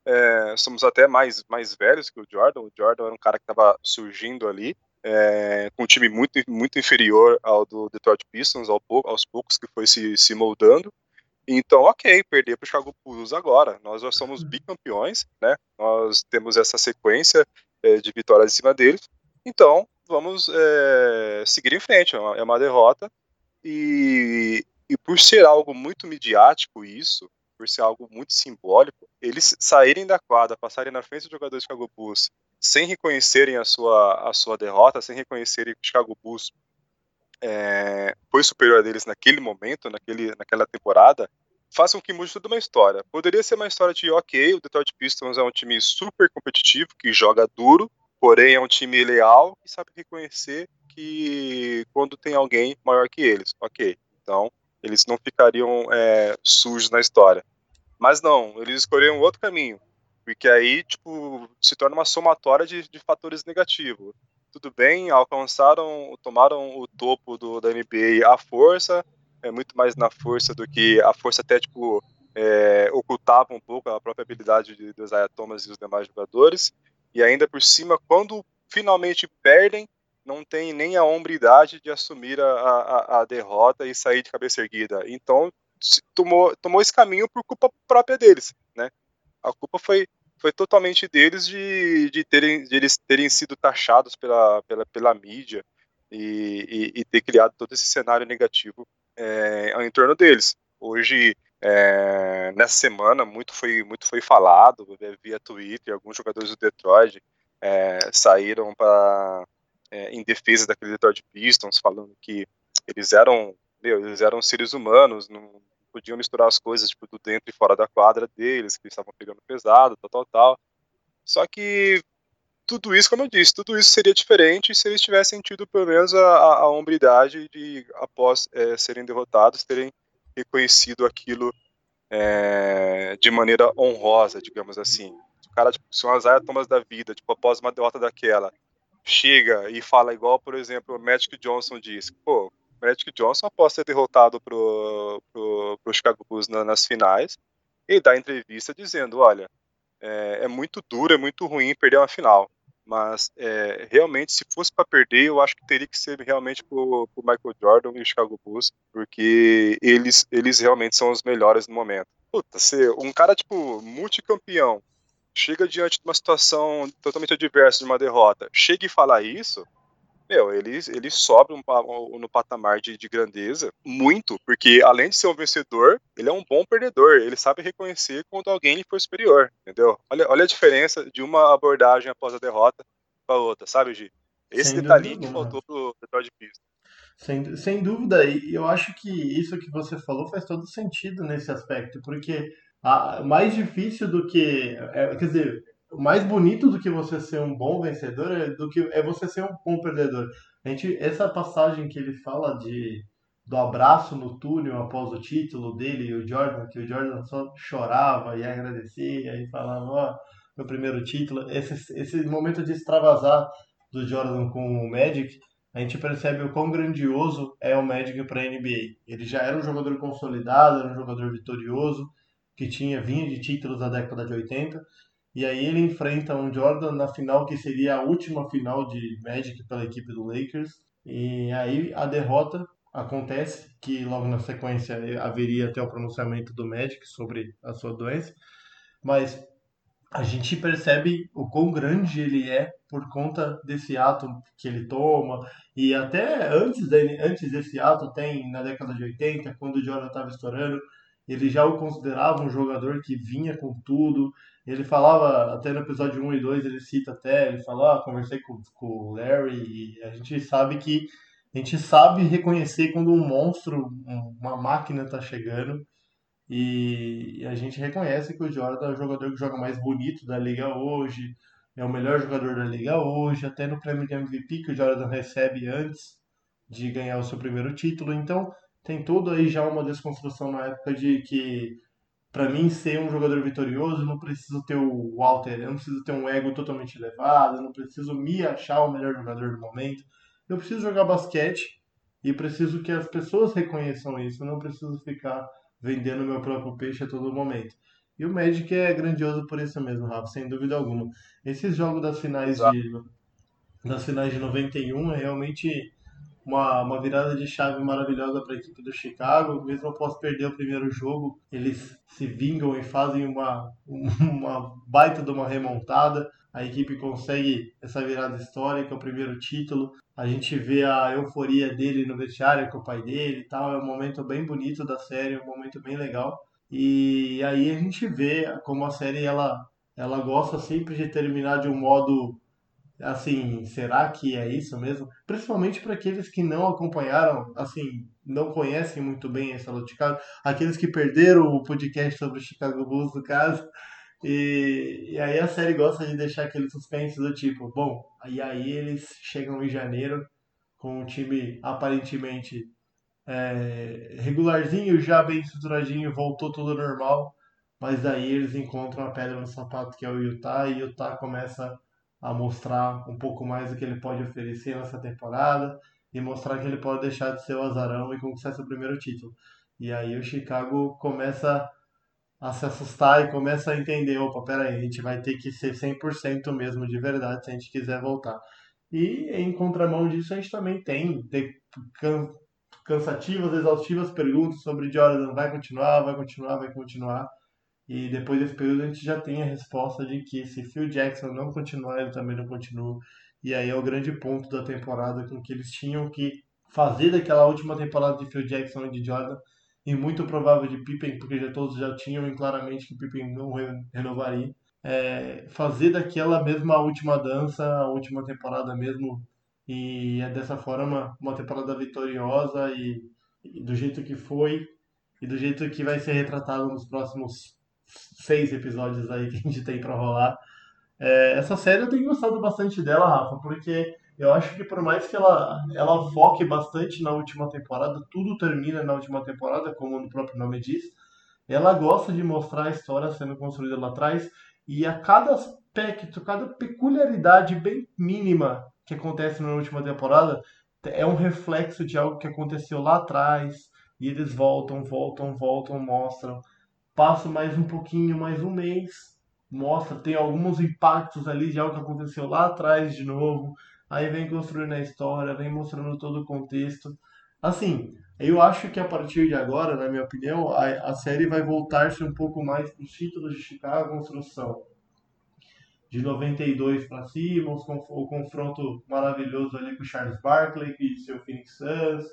É, somos até mais, mais velhos que o Jordan. O Jordan era um cara que estava surgindo ali, é, com um time muito, muito inferior ao do Detroit Pistons, ao pouco, aos poucos que foi se, se moldando. Então, ok, perder para o Chicago Bulls agora. Nós já somos uhum. bicampeões, né? Nós temos essa sequência é, de vitórias em cima deles. Então, vamos é, seguir em frente. É uma, é uma derrota. E, e por ser algo muito midiático, isso, por ser algo muito simbólico, eles saírem da quadra, passarem na frente do jogador do Chicago Bulls sem reconhecerem a sua, a sua derrota, sem reconhecerem que o Chicago Bulls é, foi superior a deles naquele momento, naquele, naquela temporada, façam que mude toda uma história. Poderia ser uma história de, ok, o Detroit Pistons é um time super competitivo, que joga duro, porém é um time leal e sabe reconhecer que quando tem alguém maior que eles, ok. Então, eles não ficariam é, sujos na história. Mas não, eles escolheram outro caminho. Porque aí, tipo, se torna uma somatória de, de fatores negativos. Tudo bem, alcançaram, tomaram o topo do, da NBA à força, é muito mais na força do que a força até, tipo, é, dificultava um pouco a própria habilidade de, do Isaiah Thomas e os demais jogadores. E ainda por cima, quando finalmente perdem, não tem nem a hombridade de assumir a, a, a derrota e sair de cabeça erguida. Então, tomou, tomou esse caminho por culpa própria deles, né? A culpa foi, foi totalmente deles de, de, terem, de eles terem sido taxados pela, pela, pela mídia e, e, e ter criado todo esse cenário negativo é, em torno deles. Hoje, é, nessa semana, muito foi, muito foi falado via Twitter, alguns jogadores do Detroit é, saíram para é, em defesa daquele Detroit Pistons, falando que eles eram, meu, eles eram seres humanos, não podiam misturar as coisas tipo, do dentro e fora da quadra deles, que estavam pegando pesado, tal, tal, tal. Só que tudo isso, como eu disse, tudo isso seria diferente se eles tivessem tido pelo menos a, a, hombridade de, após é, serem derrotados, terem reconhecido aquilo é, de maneira honrosa, digamos assim. O cara, tipo, se um Isaiah Thomas da vida, tipo, após uma derrota daquela, chega e fala igual, por exemplo, o Magic Johnson disse, pô, Magic Johnson, após ser derrotado pro, pro, pro Chicago Bulls na, nas finais, ele dá entrevista dizendo, olha, é, é, muito duro, é muito ruim perder uma final, mas é, realmente, se fosse para perder, eu acho que teria que ser realmente pro, pro Michael Jordan e o Chicago Bulls, porque eles, eles realmente são os melhores no momento. Puta, ser um cara, tipo, multicampeão, chega diante de uma situação totalmente adversa de uma derrota, chega e fala isso, meu, ele, ele sobe um, no patamar de, de, grandeza muito, porque além de ser um vencedor, ele é um bom perdedor. Ele sabe reconhecer quando alguém lhe for superior, entendeu? Olha, olha a diferença de uma abordagem após a derrota para outra, sabe, Gi? Esse sem detalhe que faltou pro Detroit Pistons. Sem, sem dúvida, e eu acho que isso que você falou faz todo sentido nesse aspecto, porque mais difícil do que. É, quer dizer, mais bonito do que você ser um bom vencedor é, do que, é você ser um bom perdedor. A gente, essa passagem que ele fala de do abraço no túnel após o título dele e o Jordan, que o Jordan só chorava e agradecia e falava, ó, oh, meu primeiro título. Esse, esse momento de extravasar do Jordan com o Magic, a gente percebe o quão grandioso é o Magic para a NBA. Ele já era um jogador consolidado, era um jogador vitorioso, que tinha vinha de títulos da década de 80, e aí ele enfrenta um Jordan na final que seria a última final de Magic pela equipe do Lakers. E aí a derrota acontece, que logo na sequência haveria até o pronunciamento do Magic sobre a sua doença. Mas a gente percebe o quão grande ele é por conta desse ato que ele toma. E até antes, dele, antes desse ato, tem na década de 80, quando o Jordan estava estourando, ele já o considerava um jogador que vinha com tudo. Ele falava, até no episódio 1 e 2, ele cita até, ele fala, ah, conversei com, com o Larry, e a gente sabe que, a gente sabe reconhecer quando um monstro, uma máquina está chegando, e a gente reconhece que o Jordan é o jogador que joga mais bonito da liga hoje, é o melhor jogador da liga hoje, até no prêmio de MVP que o Jordan recebe antes de ganhar o seu primeiro título, então tem todo aí já uma desconstrução na época de que para mim ser um jogador vitorioso eu não preciso ter o Walter, eu não preciso ter um ego totalmente elevado, eu não preciso me achar o melhor jogador do momento. Eu preciso jogar basquete e preciso que as pessoas reconheçam isso, eu não preciso ficar vendendo meu próprio peixe a todo momento. E o Magic é grandioso por isso mesmo, Rafa, sem dúvida alguma. Esses jogos das finais de das finais de 91 é realmente uma, uma virada de chave maravilhosa para a equipe do Chicago. Mesmo após perder o primeiro jogo, eles se vingam e fazem uma, uma baita de uma remontada. A equipe consegue essa virada histórica, o primeiro título. A gente vê a euforia dele no vestiário com o pai dele e tal. É um momento bem bonito da série, um momento bem legal. E aí a gente vê como a série ela, ela gosta sempre de terminar de um modo assim, será que é isso mesmo? Principalmente para aqueles que não acompanharam, assim, não conhecem muito bem essa luta de Chicago, aqueles que perderam o podcast sobre o Chicago Bulls, no caso, e, e aí a série gosta de deixar aquele suspense do tipo, bom, e aí eles chegam em janeiro com um time aparentemente é, regularzinho, já bem estruturadinho, voltou tudo normal, mas aí eles encontram a pedra no sapato que é o Utah, e o Utah começa a mostrar um pouco mais do que ele pode oferecer nessa temporada e mostrar que ele pode deixar de ser o azarão e conquistar seu primeiro título. E aí o Chicago começa a, se assustar e começa a entender, opa, peraí, a gente vai ter que ser 100% mesmo de verdade se a gente quiser voltar. E em contramão disso, a gente também tem, tem can- cansativas, exaustivas perguntas sobre Jordan vai continuar, vai continuar, vai continuar. E depois desse período a gente já tem a resposta de que se Phil Jackson não continuar, ele também não continua. E aí é o grande ponto da temporada com que eles tinham que fazer daquela última temporada de Phil Jackson e de Jordan e muito provável de Pippen, porque já todos já tinham e claramente que Pippen não re- renovaria. É, fazer daquela mesma última dança, a última temporada mesmo, e é dessa forma uma temporada vitoriosa e, e do jeito que foi e do jeito que vai ser retratado nos próximos seis episódios aí que a gente tem pra rolar. É, essa série eu tenho gostado bastante dela, Rafa, porque eu acho que por mais que ela, ela foque bastante na última temporada, tudo termina na última temporada, como o próprio nome diz, ela gosta de mostrar a história sendo construída lá atrás e a cada aspecto, cada peculiaridade bem mínima que acontece na última temporada é um reflexo de algo que aconteceu lá atrás e eles voltam, voltam, voltam, mostram. Passa mais um pouquinho, mais um mês, mostra, tem alguns impactos ali de algo que aconteceu lá atrás de novo. Aí vem construindo a história, vem mostrando todo o contexto. Assim, eu acho que a partir de agora, na minha opinião, a, a série vai voltar-se um pouco mais para os títulos de Chicago, construção de 92 para cima, os o confronto maravilhoso ali com Charles Barkley e seu Phoenix Suns.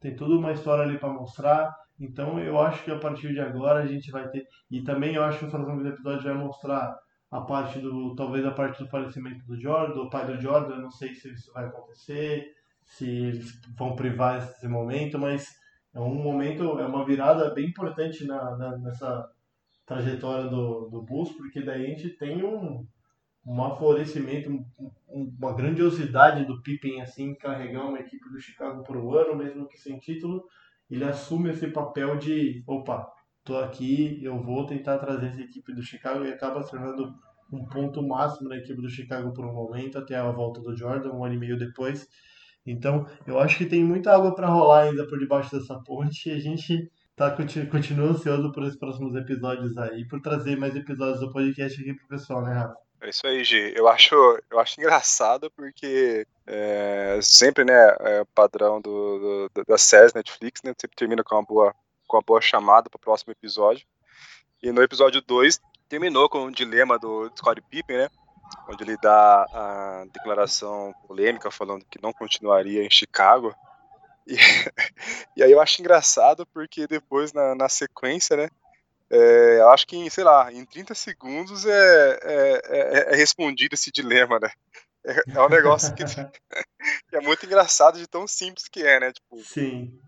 Tem toda uma história ali para mostrar. Então eu acho que a partir de agora a gente vai ter. E também eu acho que os próximos episódios vai mostrar a parte do. talvez a parte do falecimento do Jordan, do pai do Jordan. Eu não sei se isso vai acontecer, se eles vão privar esse momento, mas é um momento, é uma virada bem importante na, na- nessa trajetória do, do Bulls, porque daí a gente tem um, um aflorescimento, um- uma grandiosidade do Pippen assim, carregar uma equipe do Chicago por um ano, mesmo que sem título, ele assume esse papel de, opa, tô aqui, eu vou tentar trazer essa equipe do Chicago e acaba se tornando um ponto máximo na equipe do Chicago por um momento, até a volta do Jordan, um ano e meio depois. Então, eu acho que tem muita água para rolar ainda por debaixo dessa ponte e a gente tá, conti- continua ansioso por esses próximos episódios aí, por trazer mais episódios do podcast aqui pro pessoal, né, Rafa? É isso aí, Gi. Eu acho, eu acho engraçado porque é, sempre, né, é, padrão do, do, das séries Netflix, né, sempre termina com uma boa, com uma boa chamada para o próximo episódio. E no episódio 2 terminou com o dilema do Scottie Pippen, né, onde ele dá a declaração polêmica falando que não continuaria em Chicago. E, e aí eu acho engraçado porque depois na, na sequência, né, é, eu acho que, em, sei lá, em 30 segundos é, é, é- é respondido esse dilema, né? É, é um negócio que, que é muito engraçado de tão simples que é, né? Tipo, Sim.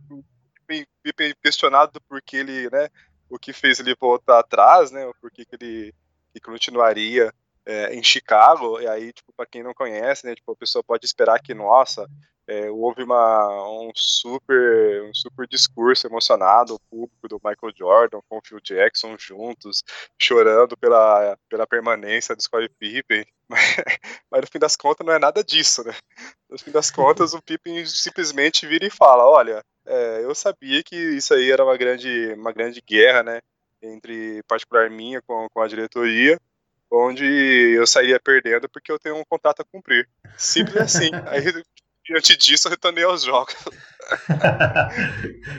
questionado do porquê ele, né? O que fez ele voltar atrás, né? O porquê que ele que continuaria é, em Chicago. E aí, tipo, para quem não conhece, né? Tipo, a pessoa pode esperar que, nossa, é, houve uma, um super um super discurso emocionado, o público do Michael Jordan com o Phil Jackson juntos, chorando pela, pela permanência do Scottie Pippen. Mas, mas no fim das contas não é nada disso, né? No fim das contas, o Pippen simplesmente vira e fala, olha, é, eu sabia que isso aí era uma grande, uma grande guerra, né? Entre particular minha com, com a diretoria, onde eu sairia perdendo porque eu tenho um contrato a cumprir. Simples assim. Aí, diante disso, eu retornei aos jogos.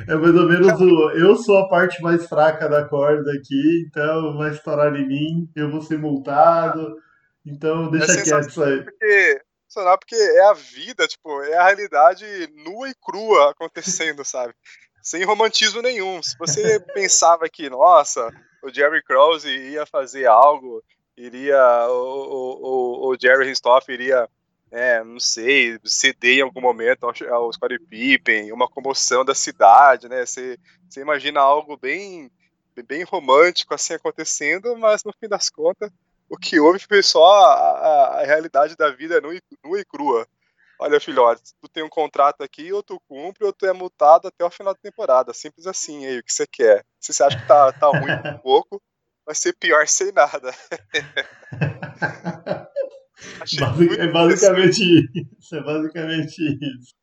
É mais ou menos o. Eu sou a parte mais fraca da corda aqui, então vai estourar em mim, eu vou ser multado. Então deixa É quieto isso aí. Porque, sensacional porque é a vida, tipo, é a realidade nua e crua acontecendo, sabe? Sem romantismo nenhum. Se você pensava que, nossa, o Jerry Krause ia fazer algo, iria. O, o, o, o Jerry Ristoff iria é, não sei, ceder em algum momento ao, ao Scottie Pippen, uma comoção da cidade, né? Você, você imagina algo bem, bem romântico assim acontecendo, mas no fim das contas, o que houve foi só a, a, a realidade da vida nua e, nua e crua. Olha, filhote, tu tem um contrato aqui, ou tu cumpre, ou tu é multado até o final da temporada. Simples assim, aí, o que você quer. Se você acha que tá, tá ruim um pouco, vai ser pior sem nada. Basic, é basicamente isso. É basicamente isso.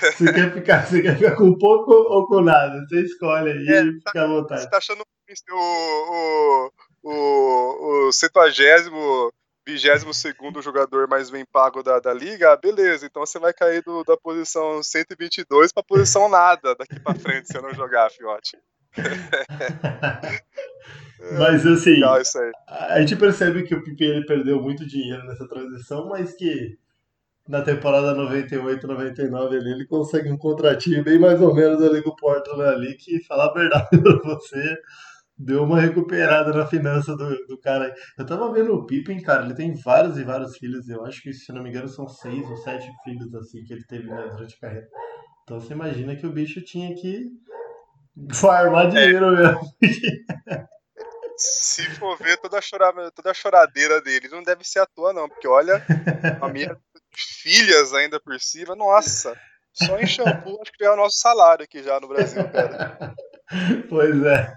Você quer, ficar, você quer ficar com pouco ou com nada? Você escolhe aí É, e fica à vontade. Você tá achando o, o, o, o centuagésimo, vigésimo segundo jogador mais bem pago da, da liga, ah, beleza, então você vai cair do, da posição 122 pra posição nada daqui pra frente se eu não jogar, fiote. Mas assim, Legal a gente percebe que o Pippen ele perdeu muito dinheiro nessa transição, mas que na temporada 98, 99 ali, ele consegue um contratinho bem mais ou menos ali com o Portland ali, que falar a verdade pra você, deu uma recuperada na finança do, do cara. Eu tava vendo o Pippen, cara, ele tem vários e vários filhos, eu acho que, se não me engano, são seis ou sete filhos, assim, que ele teve né, durante a carreira. Então você imagina que o bicho tinha que farmar dinheiro mesmo. Se for ver toda a, chora, toda a choradeira dele, não deve ser à toa, não, porque olha, a minha filhas ainda por cima, nossa, só em shampoo acho que já é o nosso salário aqui já no Brasil, cara. Pois é.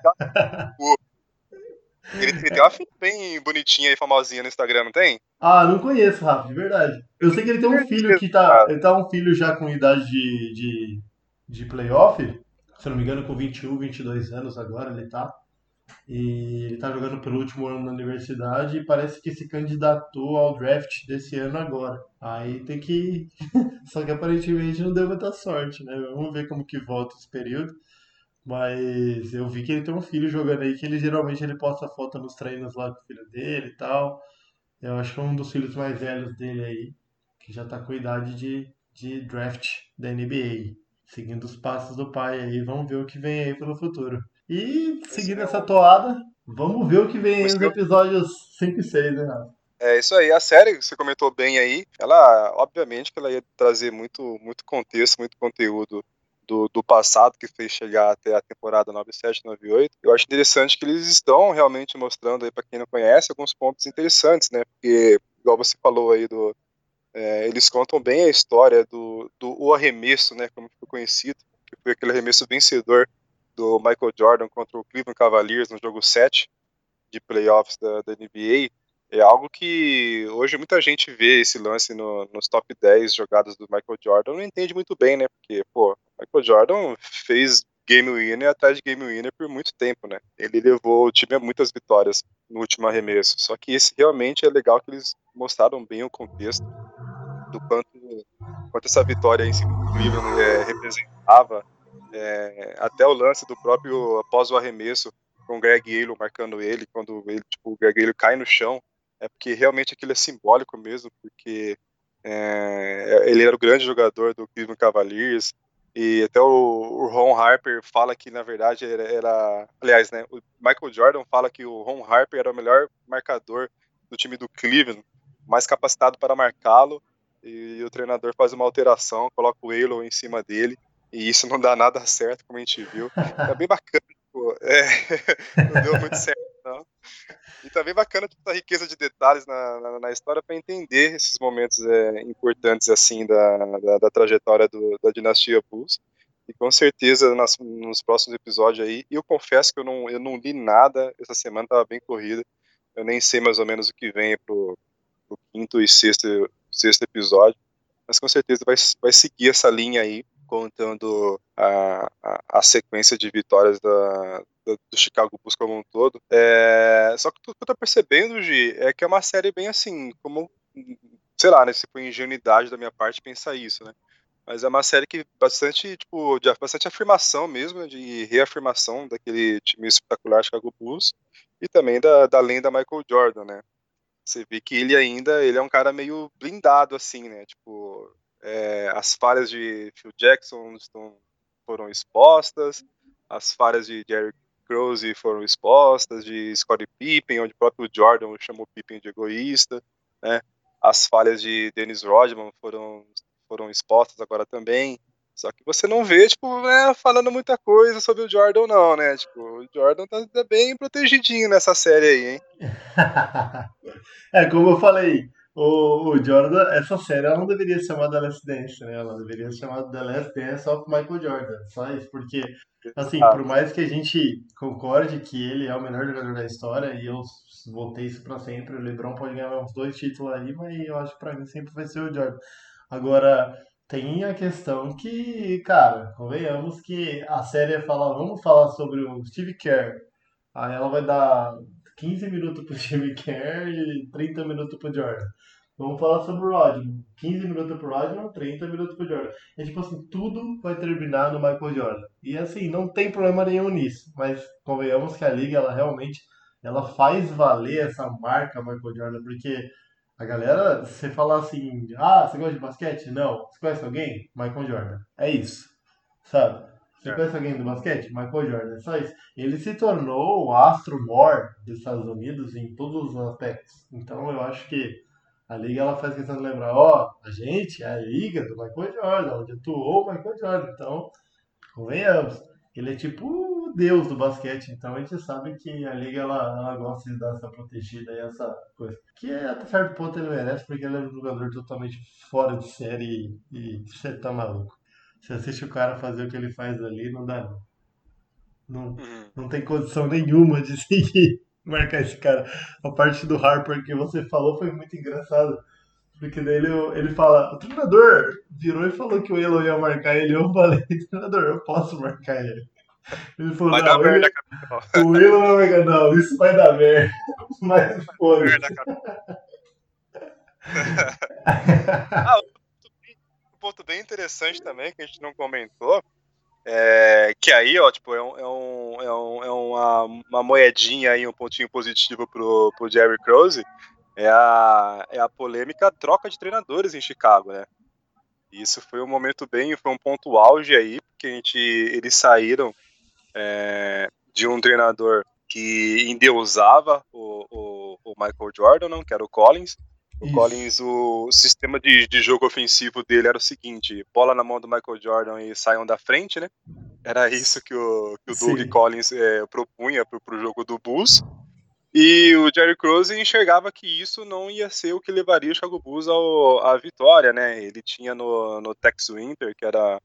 Ele, ele tem uma filha bem bonitinha e famosinha no Instagram, não tem? Ah, não conheço, Rafa, de verdade. Eu sei que ele tem um filho que tá. Ele tá um filho já com idade de, de, de playoff. Se não me engano, com 21, 22 anos agora ele tá. E ele tá jogando pelo último ano na universidade e parece que se candidatou ao draft desse ano agora. Aí tem que. Só que aparentemente não deu muita sorte, né? Vamos ver como que volta esse período. Mas eu vi que ele tem um filho jogando aí, que ele geralmente ele posta foto nos treinos lá com o filho dele e tal. Eu acho que é um dos filhos mais velhos dele aí, que já tá com idade de, de draft da NBA. Seguindo os passos do pai aí, vamos ver o que vem aí pelo futuro. E seguindo essa toada, vamos ver o que vem aí nos episódios 5 e 6, né? É isso aí, a série que você comentou bem aí, ela, obviamente que ela ia trazer muito, muito contexto, muito conteúdo do, do passado que fez chegar até a temporada 97, 98. Eu acho interessante que eles estão realmente mostrando aí para quem não conhece alguns pontos interessantes, né? Porque igual você falou aí do é, eles contam bem a história do, do o arremesso, né, como ficou conhecido, que foi aquele arremesso vencedor do Michael Jordan contra o Cleveland Cavaliers no jogo 7 de playoffs da, da NBA. É algo que hoje muita gente vê esse lance no, nos top 10 jogadas do Michael Jordan, não entende muito bem, né? Porque, pô, Michael Jordan fez game winner atrás de game winner por muito tempo, né? Ele levou o time a muitas vitórias no último arremesso. Só que esse realmente é legal que eles mostraram bem o contexto do quanto, quanto essa vitória em cima do Cleveland é, representava é, até o lance do próprio após o arremesso com o Greg Halo marcando ele quando ele tipo o Greg Halo cai no chão é porque realmente aquilo é simbólico mesmo porque é, ele era o grande jogador do Cleveland Cavaliers e até o, o Ron Harper fala que na verdade era, era, aliás né o Michael Jordan fala que o Ron Harper era o melhor marcador do time do Cleveland mais capacitado para marcá-lo e o treinador faz uma alteração coloca o Halo em cima dele e isso não dá nada certo, como a gente viu. É bem bacana, pô. É, não deu muito certo, não. E também bacana tipo, a riqueza de detalhes na, na, na história para entender esses momentos é, importantes assim da, da, da trajetória do, da dinastia Bulls. E com certeza nas, nos próximos episódios aí, eu confesso que eu não, eu não li nada essa semana, estava bem corrida. Eu nem sei mais ou menos o que vem pro, pro quinto e sexto, sexto episódio, mas com certeza vai, vai seguir essa linha aí contando a, a, a sequência de vitórias da, do, do Chicago Bulls como um todo. É, só que o que eu tô percebendo, Gi, é que é uma série bem assim, como, sei lá, né, se foi ingenuidade da minha parte pensar isso, né? Mas é uma série que bastante, tipo, de bastante afirmação mesmo, né, de reafirmação daquele time espetacular Chicago Bulls e também da, da lenda Michael Jordan, né? Você vê que ele ainda, ele é um cara meio blindado, assim, né? Tipo, é, as falhas de Phil Jackson estão, foram expostas, as falhas de Jerry Croce foram expostas, de Scottie Pippen, onde o próprio Jordan chamou Pippen de egoísta, né? As falhas de Dennis Rodman foram, foram expostas agora também. Só que você não vê, tipo, né, falando muita coisa sobre o Jordan, não, né? Tipo, o Jordan tá, tá bem protegidinho nessa série aí, hein? é, como eu falei, o, o Jordan, essa série ela não deveria ser chamada The Last Dance, né? Ela deveria ser chamada The Last Dance of Michael Jordan. Só isso, porque, assim, Ah. por mais que a gente concorde que ele é o melhor jogador da história, e eu voltei isso pra sempre, o LeBron pode ganhar uns dois títulos aí, mas eu acho que pra mim sempre vai ser o Jordan. Agora, tem a questão que, cara, convenhamos que a série fala, vamos falar sobre o Steve Kerr, Aí ela vai dar 15 minutos pro Jimmy Kerr e 30 minutos pro Jordan. Vamos falar sobre o Rodman. 15 minutos pro Rodman, 30 minutos pro Jordan. É tipo assim, tudo vai terminar no Michael Jordan. E assim, não tem problema nenhum nisso. Mas convenhamos que a liga, ela realmente ela faz valer essa marca Michael Jordan, porque a galera, você falar assim, ah, você gosta de basquete? Não. Você conhece alguém? Michael Jordan. É isso. Sabe? Você É. conhece alguém do basquete? Michael Jordan. É só isso. Ele se tornou o astro mor dos Estados Unidos em todos os aspectos. Então eu acho que a liga ela faz questão de lembrar, ó, a gente é a liga do Michael Jordan, onde atuou o Michael Jordan. Então, convenhamos. Ele é tipo deus do basquete, então a gente sabe que a liga ela, ela gosta de dar essa protegida e essa coisa. Que até certo ponto ele merece, porque ele é um jogador totalmente fora de série e você tá maluco. Você assiste o cara fazer o que ele faz ali, não dá não. Não, Uhum. não tem condição nenhuma de seguir, marcar esse cara. A parte do Harper que você falou foi muito engraçado. Porque daí ele, ele fala, o treinador virou e falou que o Elon ia marcar ele. Eu falei, treinador, eu posso marcar ele. Ele falou, Vai dar merda, ele, o Elon não vai não, isso vai dar merda. Mas foda Merda, capitão. Um ponto bem interessante também, que a gente não comentou, é que aí, ó, tipo, é, um, é, um, é, um- é uma, uma moedinha aí, um pontinho positivo pro, pro Jerry Krause, é a, é a polêmica troca de treinadores em Chicago, né? Isso foi um momento bem, foi um ponto auge aí, porque a gente, eles saíram é, de um treinador que endeusava o, o, o Michael Jordan, não, que era o Collins. O Isso. Collins, o sistema de, de jogo ofensivo dele era o seguinte: bola na mão do Michael Jordan e saiam da frente, né? Era isso que o, que o Doug Sim. Collins é, propunha pro, pro jogo do Bulls. E o Jerry Krause enxergava que isso não ia ser o que levaria o Chicago Bulls ao, à vitória, né? Ele tinha no, no Tex Winter, que era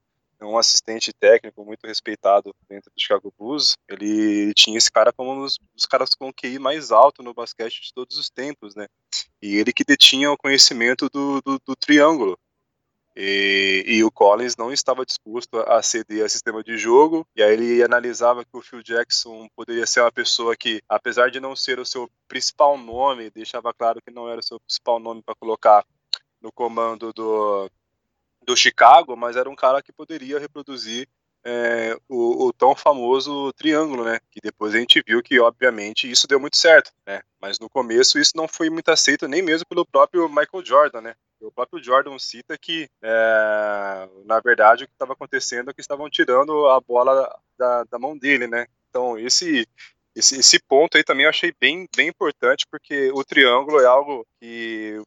um assistente técnico muito respeitado dentro do Chicago Bulls. Ele tinha esse cara como um dos, dos caras com QI mais alto no basquete de todos os tempos, né? E ele que detinha o conhecimento do, do, do triângulo. E, e o Collins não estava disposto a ceder a sistema de jogo, e aí ele analisava que o Phil Jackson poderia ser uma pessoa que, apesar de não ser o seu principal nome, deixava claro que não era o seu principal nome para colocar no comando do, do Chicago, mas era um cara que poderia reproduzir é, o, o tão famoso triângulo, né? Que depois a gente viu que, obviamente, isso deu muito certo, né? Mas no começo isso não foi muito aceito nem mesmo pelo próprio Michael Jordan, né? O próprio Jordan cita que, é, na verdade, o que estava acontecendo é que estavam tirando a bola da, da mão dele, né? Então, esse, esse, esse ponto aí também eu achei bem, bem importante, porque o triângulo é algo que,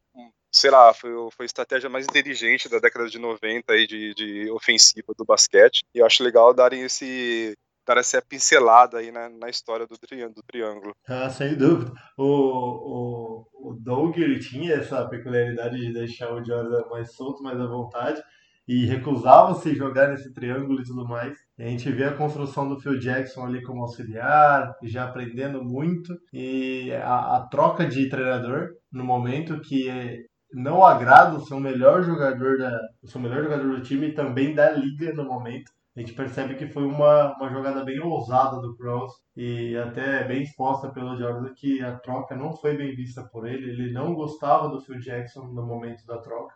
sei lá, foi, foi a estratégia mais inteligente da década de 90 aí de, de ofensiva do basquete. E eu acho legal darem esse, dar essa pincelada aí na, na história do, triân- do triângulo. Ah, sem dúvida. O, o, o Doug ele tinha essa peculiaridade de deixar o Jordan mais solto, mais à vontade, e recusava-se jogar nesse triângulo e tudo mais. A gente vê a construção do Phil Jackson ali como auxiliar, já aprendendo muito, e a, a troca de treinador no momento que não agrada o seu melhor jogador da, o seu melhor jogador do time e também da liga no momento. A gente percebe que foi uma, uma jogada bem ousada do Cross e até bem exposta pelo Jordan que a troca não foi bem vista por ele. Ele não gostava do Phil Jackson no momento da troca.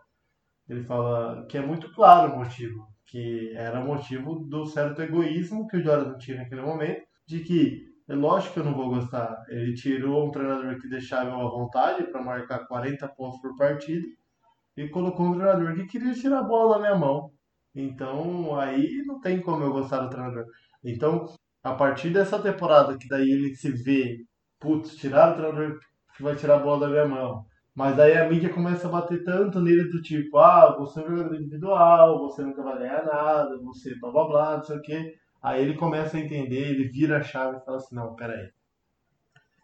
Ele fala que é muito claro o motivo, que era motivo do certo egoísmo que o Jordan tinha naquele momento, de que é lógico que eu não vou gostar. Ele tirou um treinador que deixava eu à vontade para marcar 40 pontos por partida e colocou um treinador que queria tirar a bola da minha mão. Então aí não tem como eu gostar do treinador. Então, a partir dessa temporada que daí ele se vê, putz, tiraram o treinador que vai tirar a bola da minha mão. Mas daí a mídia começa a bater tanto nele do tipo, ah, você é um jogador individual, você nunca vai ganhar nada, você blá blá blá, não sei o quê. Aí ele começa a entender, ele vira a chave e fala assim, não, peraí.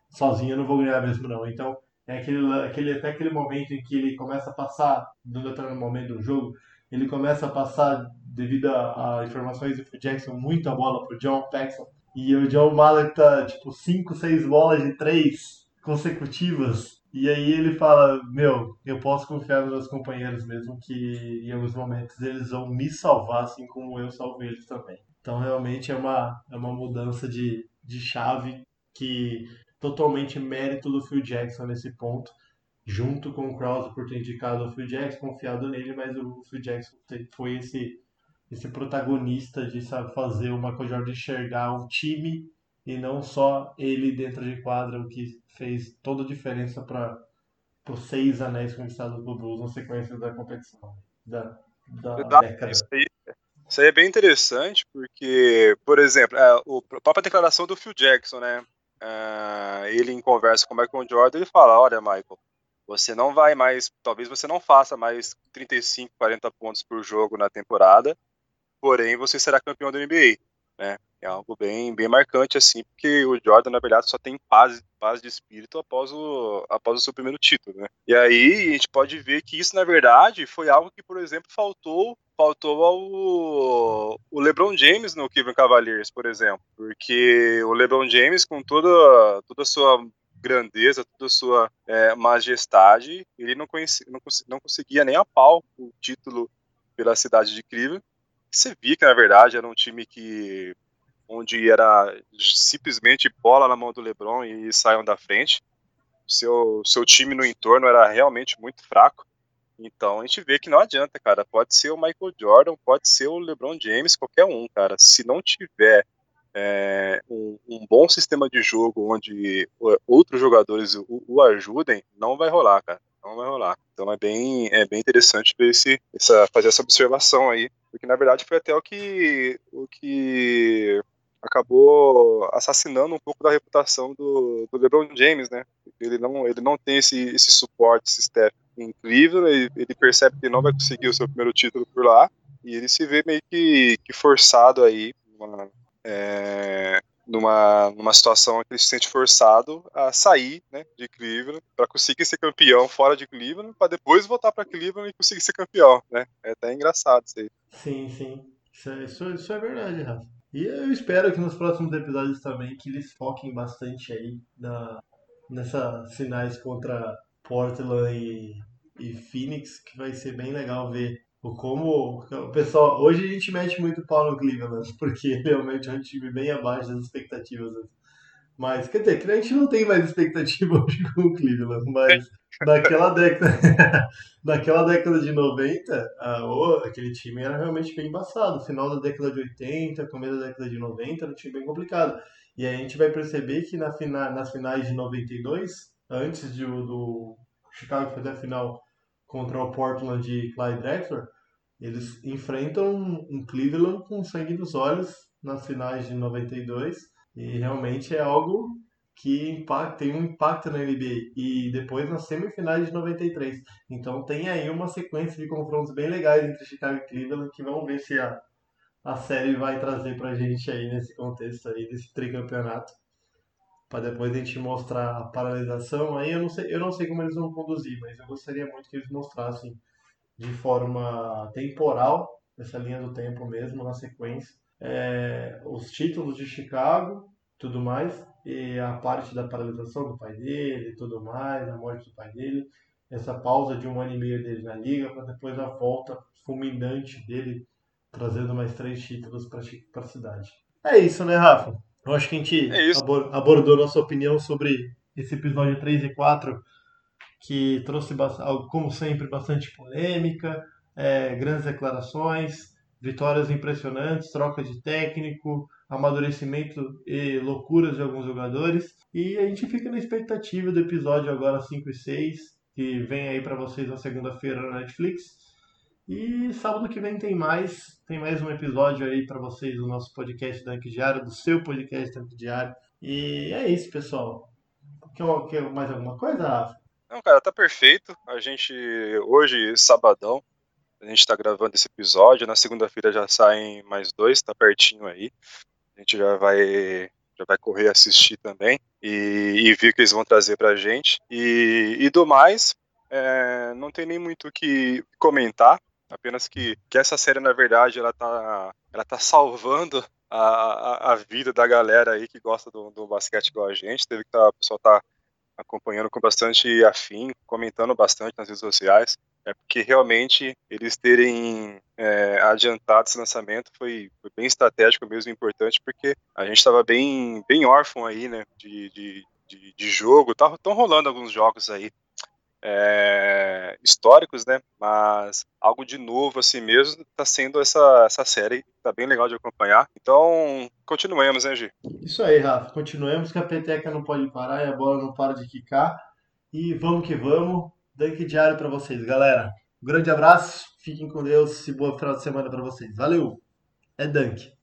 Sozinho eu não vou ganhar mesmo não. Então, é aquele, aquele, até aquele momento em que ele começa a passar, no determinado momento do jogo, ele começa a passar, devido a, a informações do Jackson, muita bola pro John Paxson. E o John Mallett tá, tipo, 5, 6 bolas de 3 consecutivas. E aí ele fala, meu, eu posso confiar nos meus companheiros mesmo que em alguns momentos eles vão me salvar, assim como eu salvei eles também. Então realmente é uma, é uma mudança de, de chave que totalmente mérito do Phil Jackson nesse ponto, junto com o Krause por ter indicado o Phil Jackson, confiado nele, mas o Phil Jackson foi esse, esse protagonista de sabe, fazer o Michael Jordan enxergar um time e não só ele dentro de quadra, o que fez toda a diferença para os seis anéis conquistados pelo Bulls na sequência da competição, da, da Verdade, década. Isso aí, isso aí é bem interessante, porque, por exemplo, é, o, a própria declaração do Phil Jackson, né? ah, ele em conversa com o Michael Jordan, ele fala, olha, Michael, você não vai mais, talvez você não faça mais 35, 40 pontos por jogo na temporada, porém você será campeão da NBA, né? É algo bem, bem marcante, assim, porque o Jordan, na verdade, só tem paz, paz de espírito após o, após o seu primeiro título, né? E aí a gente pode ver que isso, na verdade, foi algo que, por exemplo, faltou faltou ao o LeBron James no Cleveland Cavaliers, por exemplo, porque o LeBron James, com toda, toda a sua grandeza, toda a sua é, majestade, ele não, conhecia, não, não conseguia nem a pau o título pela cidade de Cleveland. Você via que, na verdade, era um time que onde era simplesmente bola na mão do LeBron e saiam da frente. Seu, seu time no entorno era realmente muito fraco. Então a gente vê que não adianta, cara. Pode ser o Michael Jordan, pode ser o LeBron James, qualquer um, cara. Se não tiver é, um, um bom sistema de jogo onde outros jogadores o, o ajudem, não vai rolar, cara. Não vai rolar. Então é bem, é bem interessante ver esse, essa, fazer essa observação aí. Porque na verdade foi até o que, o que acabou assassinando um pouco da reputação do, do LeBron James, né? Ele não, ele não tem esse, esse suporte, esse staff incrível, ele, ele percebe que não vai conseguir o seu primeiro título por lá, e ele se vê meio que, que forçado aí, numa, é, numa, numa situação que ele se sente forçado a sair né, de Cleveland para conseguir ser campeão fora de Cleveland, para depois voltar para Cleveland e conseguir ser campeão, né? É até engraçado isso aí. Sim, sim. Isso é, isso, isso é verdade, Rafa. E eu espero que nos próximos episódios também que eles foquem bastante aí na, nessas finais contra Portland e, e Phoenix, que vai ser bem legal ver o como o pessoal. Hoje a gente mete muito pau no Cleveland, porque realmente é um time bem abaixo das expectativas. Mas, quer dizer, que a gente não tem mais expectativa hoje com o Cleveland, mas naquela década, naquela década de 90, ah, ô, aquele time era realmente bem embaçado. Final da década de 80, começo da década de 90, era um time bem complicado. E aí a gente vai perceber que na fina, nas finais de 92, antes de, do Chicago fazer a final contra o Portland de Clyde Drexler, eles enfrentam um Cleveland com sangue nos olhos nas finais de 92 e realmente é algo que impacta, tem um impacto na NBA e depois nas semifinais de 93. Então tem aí uma sequência de confrontos bem legais entre Chicago e Cleveland que vamos ver se a, a série vai trazer pra gente aí nesse contexto aí desse tricampeonato. Para depois a gente mostrar a paralisação. Aí eu não sei, eu não sei como eles vão conduzir, mas eu gostaria muito que eles mostrassem de forma temporal, essa linha do tempo mesmo, na sequência, é, os títulos de Chicago, tudo mais, e a parte da paralisação do pai dele e tudo mais, a morte do pai dele, essa pausa de um ano e meio dele na liga, para depois a volta fulminante dele, trazendo mais três títulos para a cidade. É isso, né, Rafa? Eu acho que a gente É abordou nossa opinião sobre esse episódio 3 e 4 que trouxe, como sempre, bastante polêmica, é, grandes declarações, vitórias impressionantes, troca de técnico, amadurecimento e loucuras de alguns jogadores. E a gente fica na expectativa do episódio agora 5 e 6, que vem aí para vocês na segunda-feira na Netflix. E sábado que vem tem mais, tem mais um episódio aí para vocês do nosso podcast Dunk Diário, do seu podcast Dunk Diário. E é isso, pessoal. Quer, mais alguma coisa? Não, cara, tá perfeito. A gente, hoje, sabadão, a gente tá gravando esse episódio. Na segunda-feira já saem mais dois, tá pertinho aí. A gente já vai, já vai correr assistir também e, e ver o que eles vão trazer pra gente. E, e do mais, é, não tem nem muito o que comentar. Apenas que, que essa série, na verdade, ela tá, ela tá salvando a, a, a vida da galera aí que gosta do, do basquete igual a gente. Teve que tá, o pessoal tá acompanhando com bastante afim, comentando bastante nas redes sociais, é porque realmente eles terem é, adiantado esse lançamento, foi, foi bem estratégico mesmo, importante, porque a gente estava bem, bem órfão aí, né, de, de, de, de jogo, estão tá, rolando alguns jogos aí é, históricos, né? Mas algo de novo assim mesmo está sendo essa, essa série, tá bem legal de acompanhar. Então, continuemos, né, Gi? Isso aí, Rafa. Continuemos que a peteca não pode parar e a bola não para de quicar. E vamos que vamos. Dunk diário para vocês, galera. Um grande abraço, fiquem com Deus e boa final de semana para vocês. Valeu! É Dunk.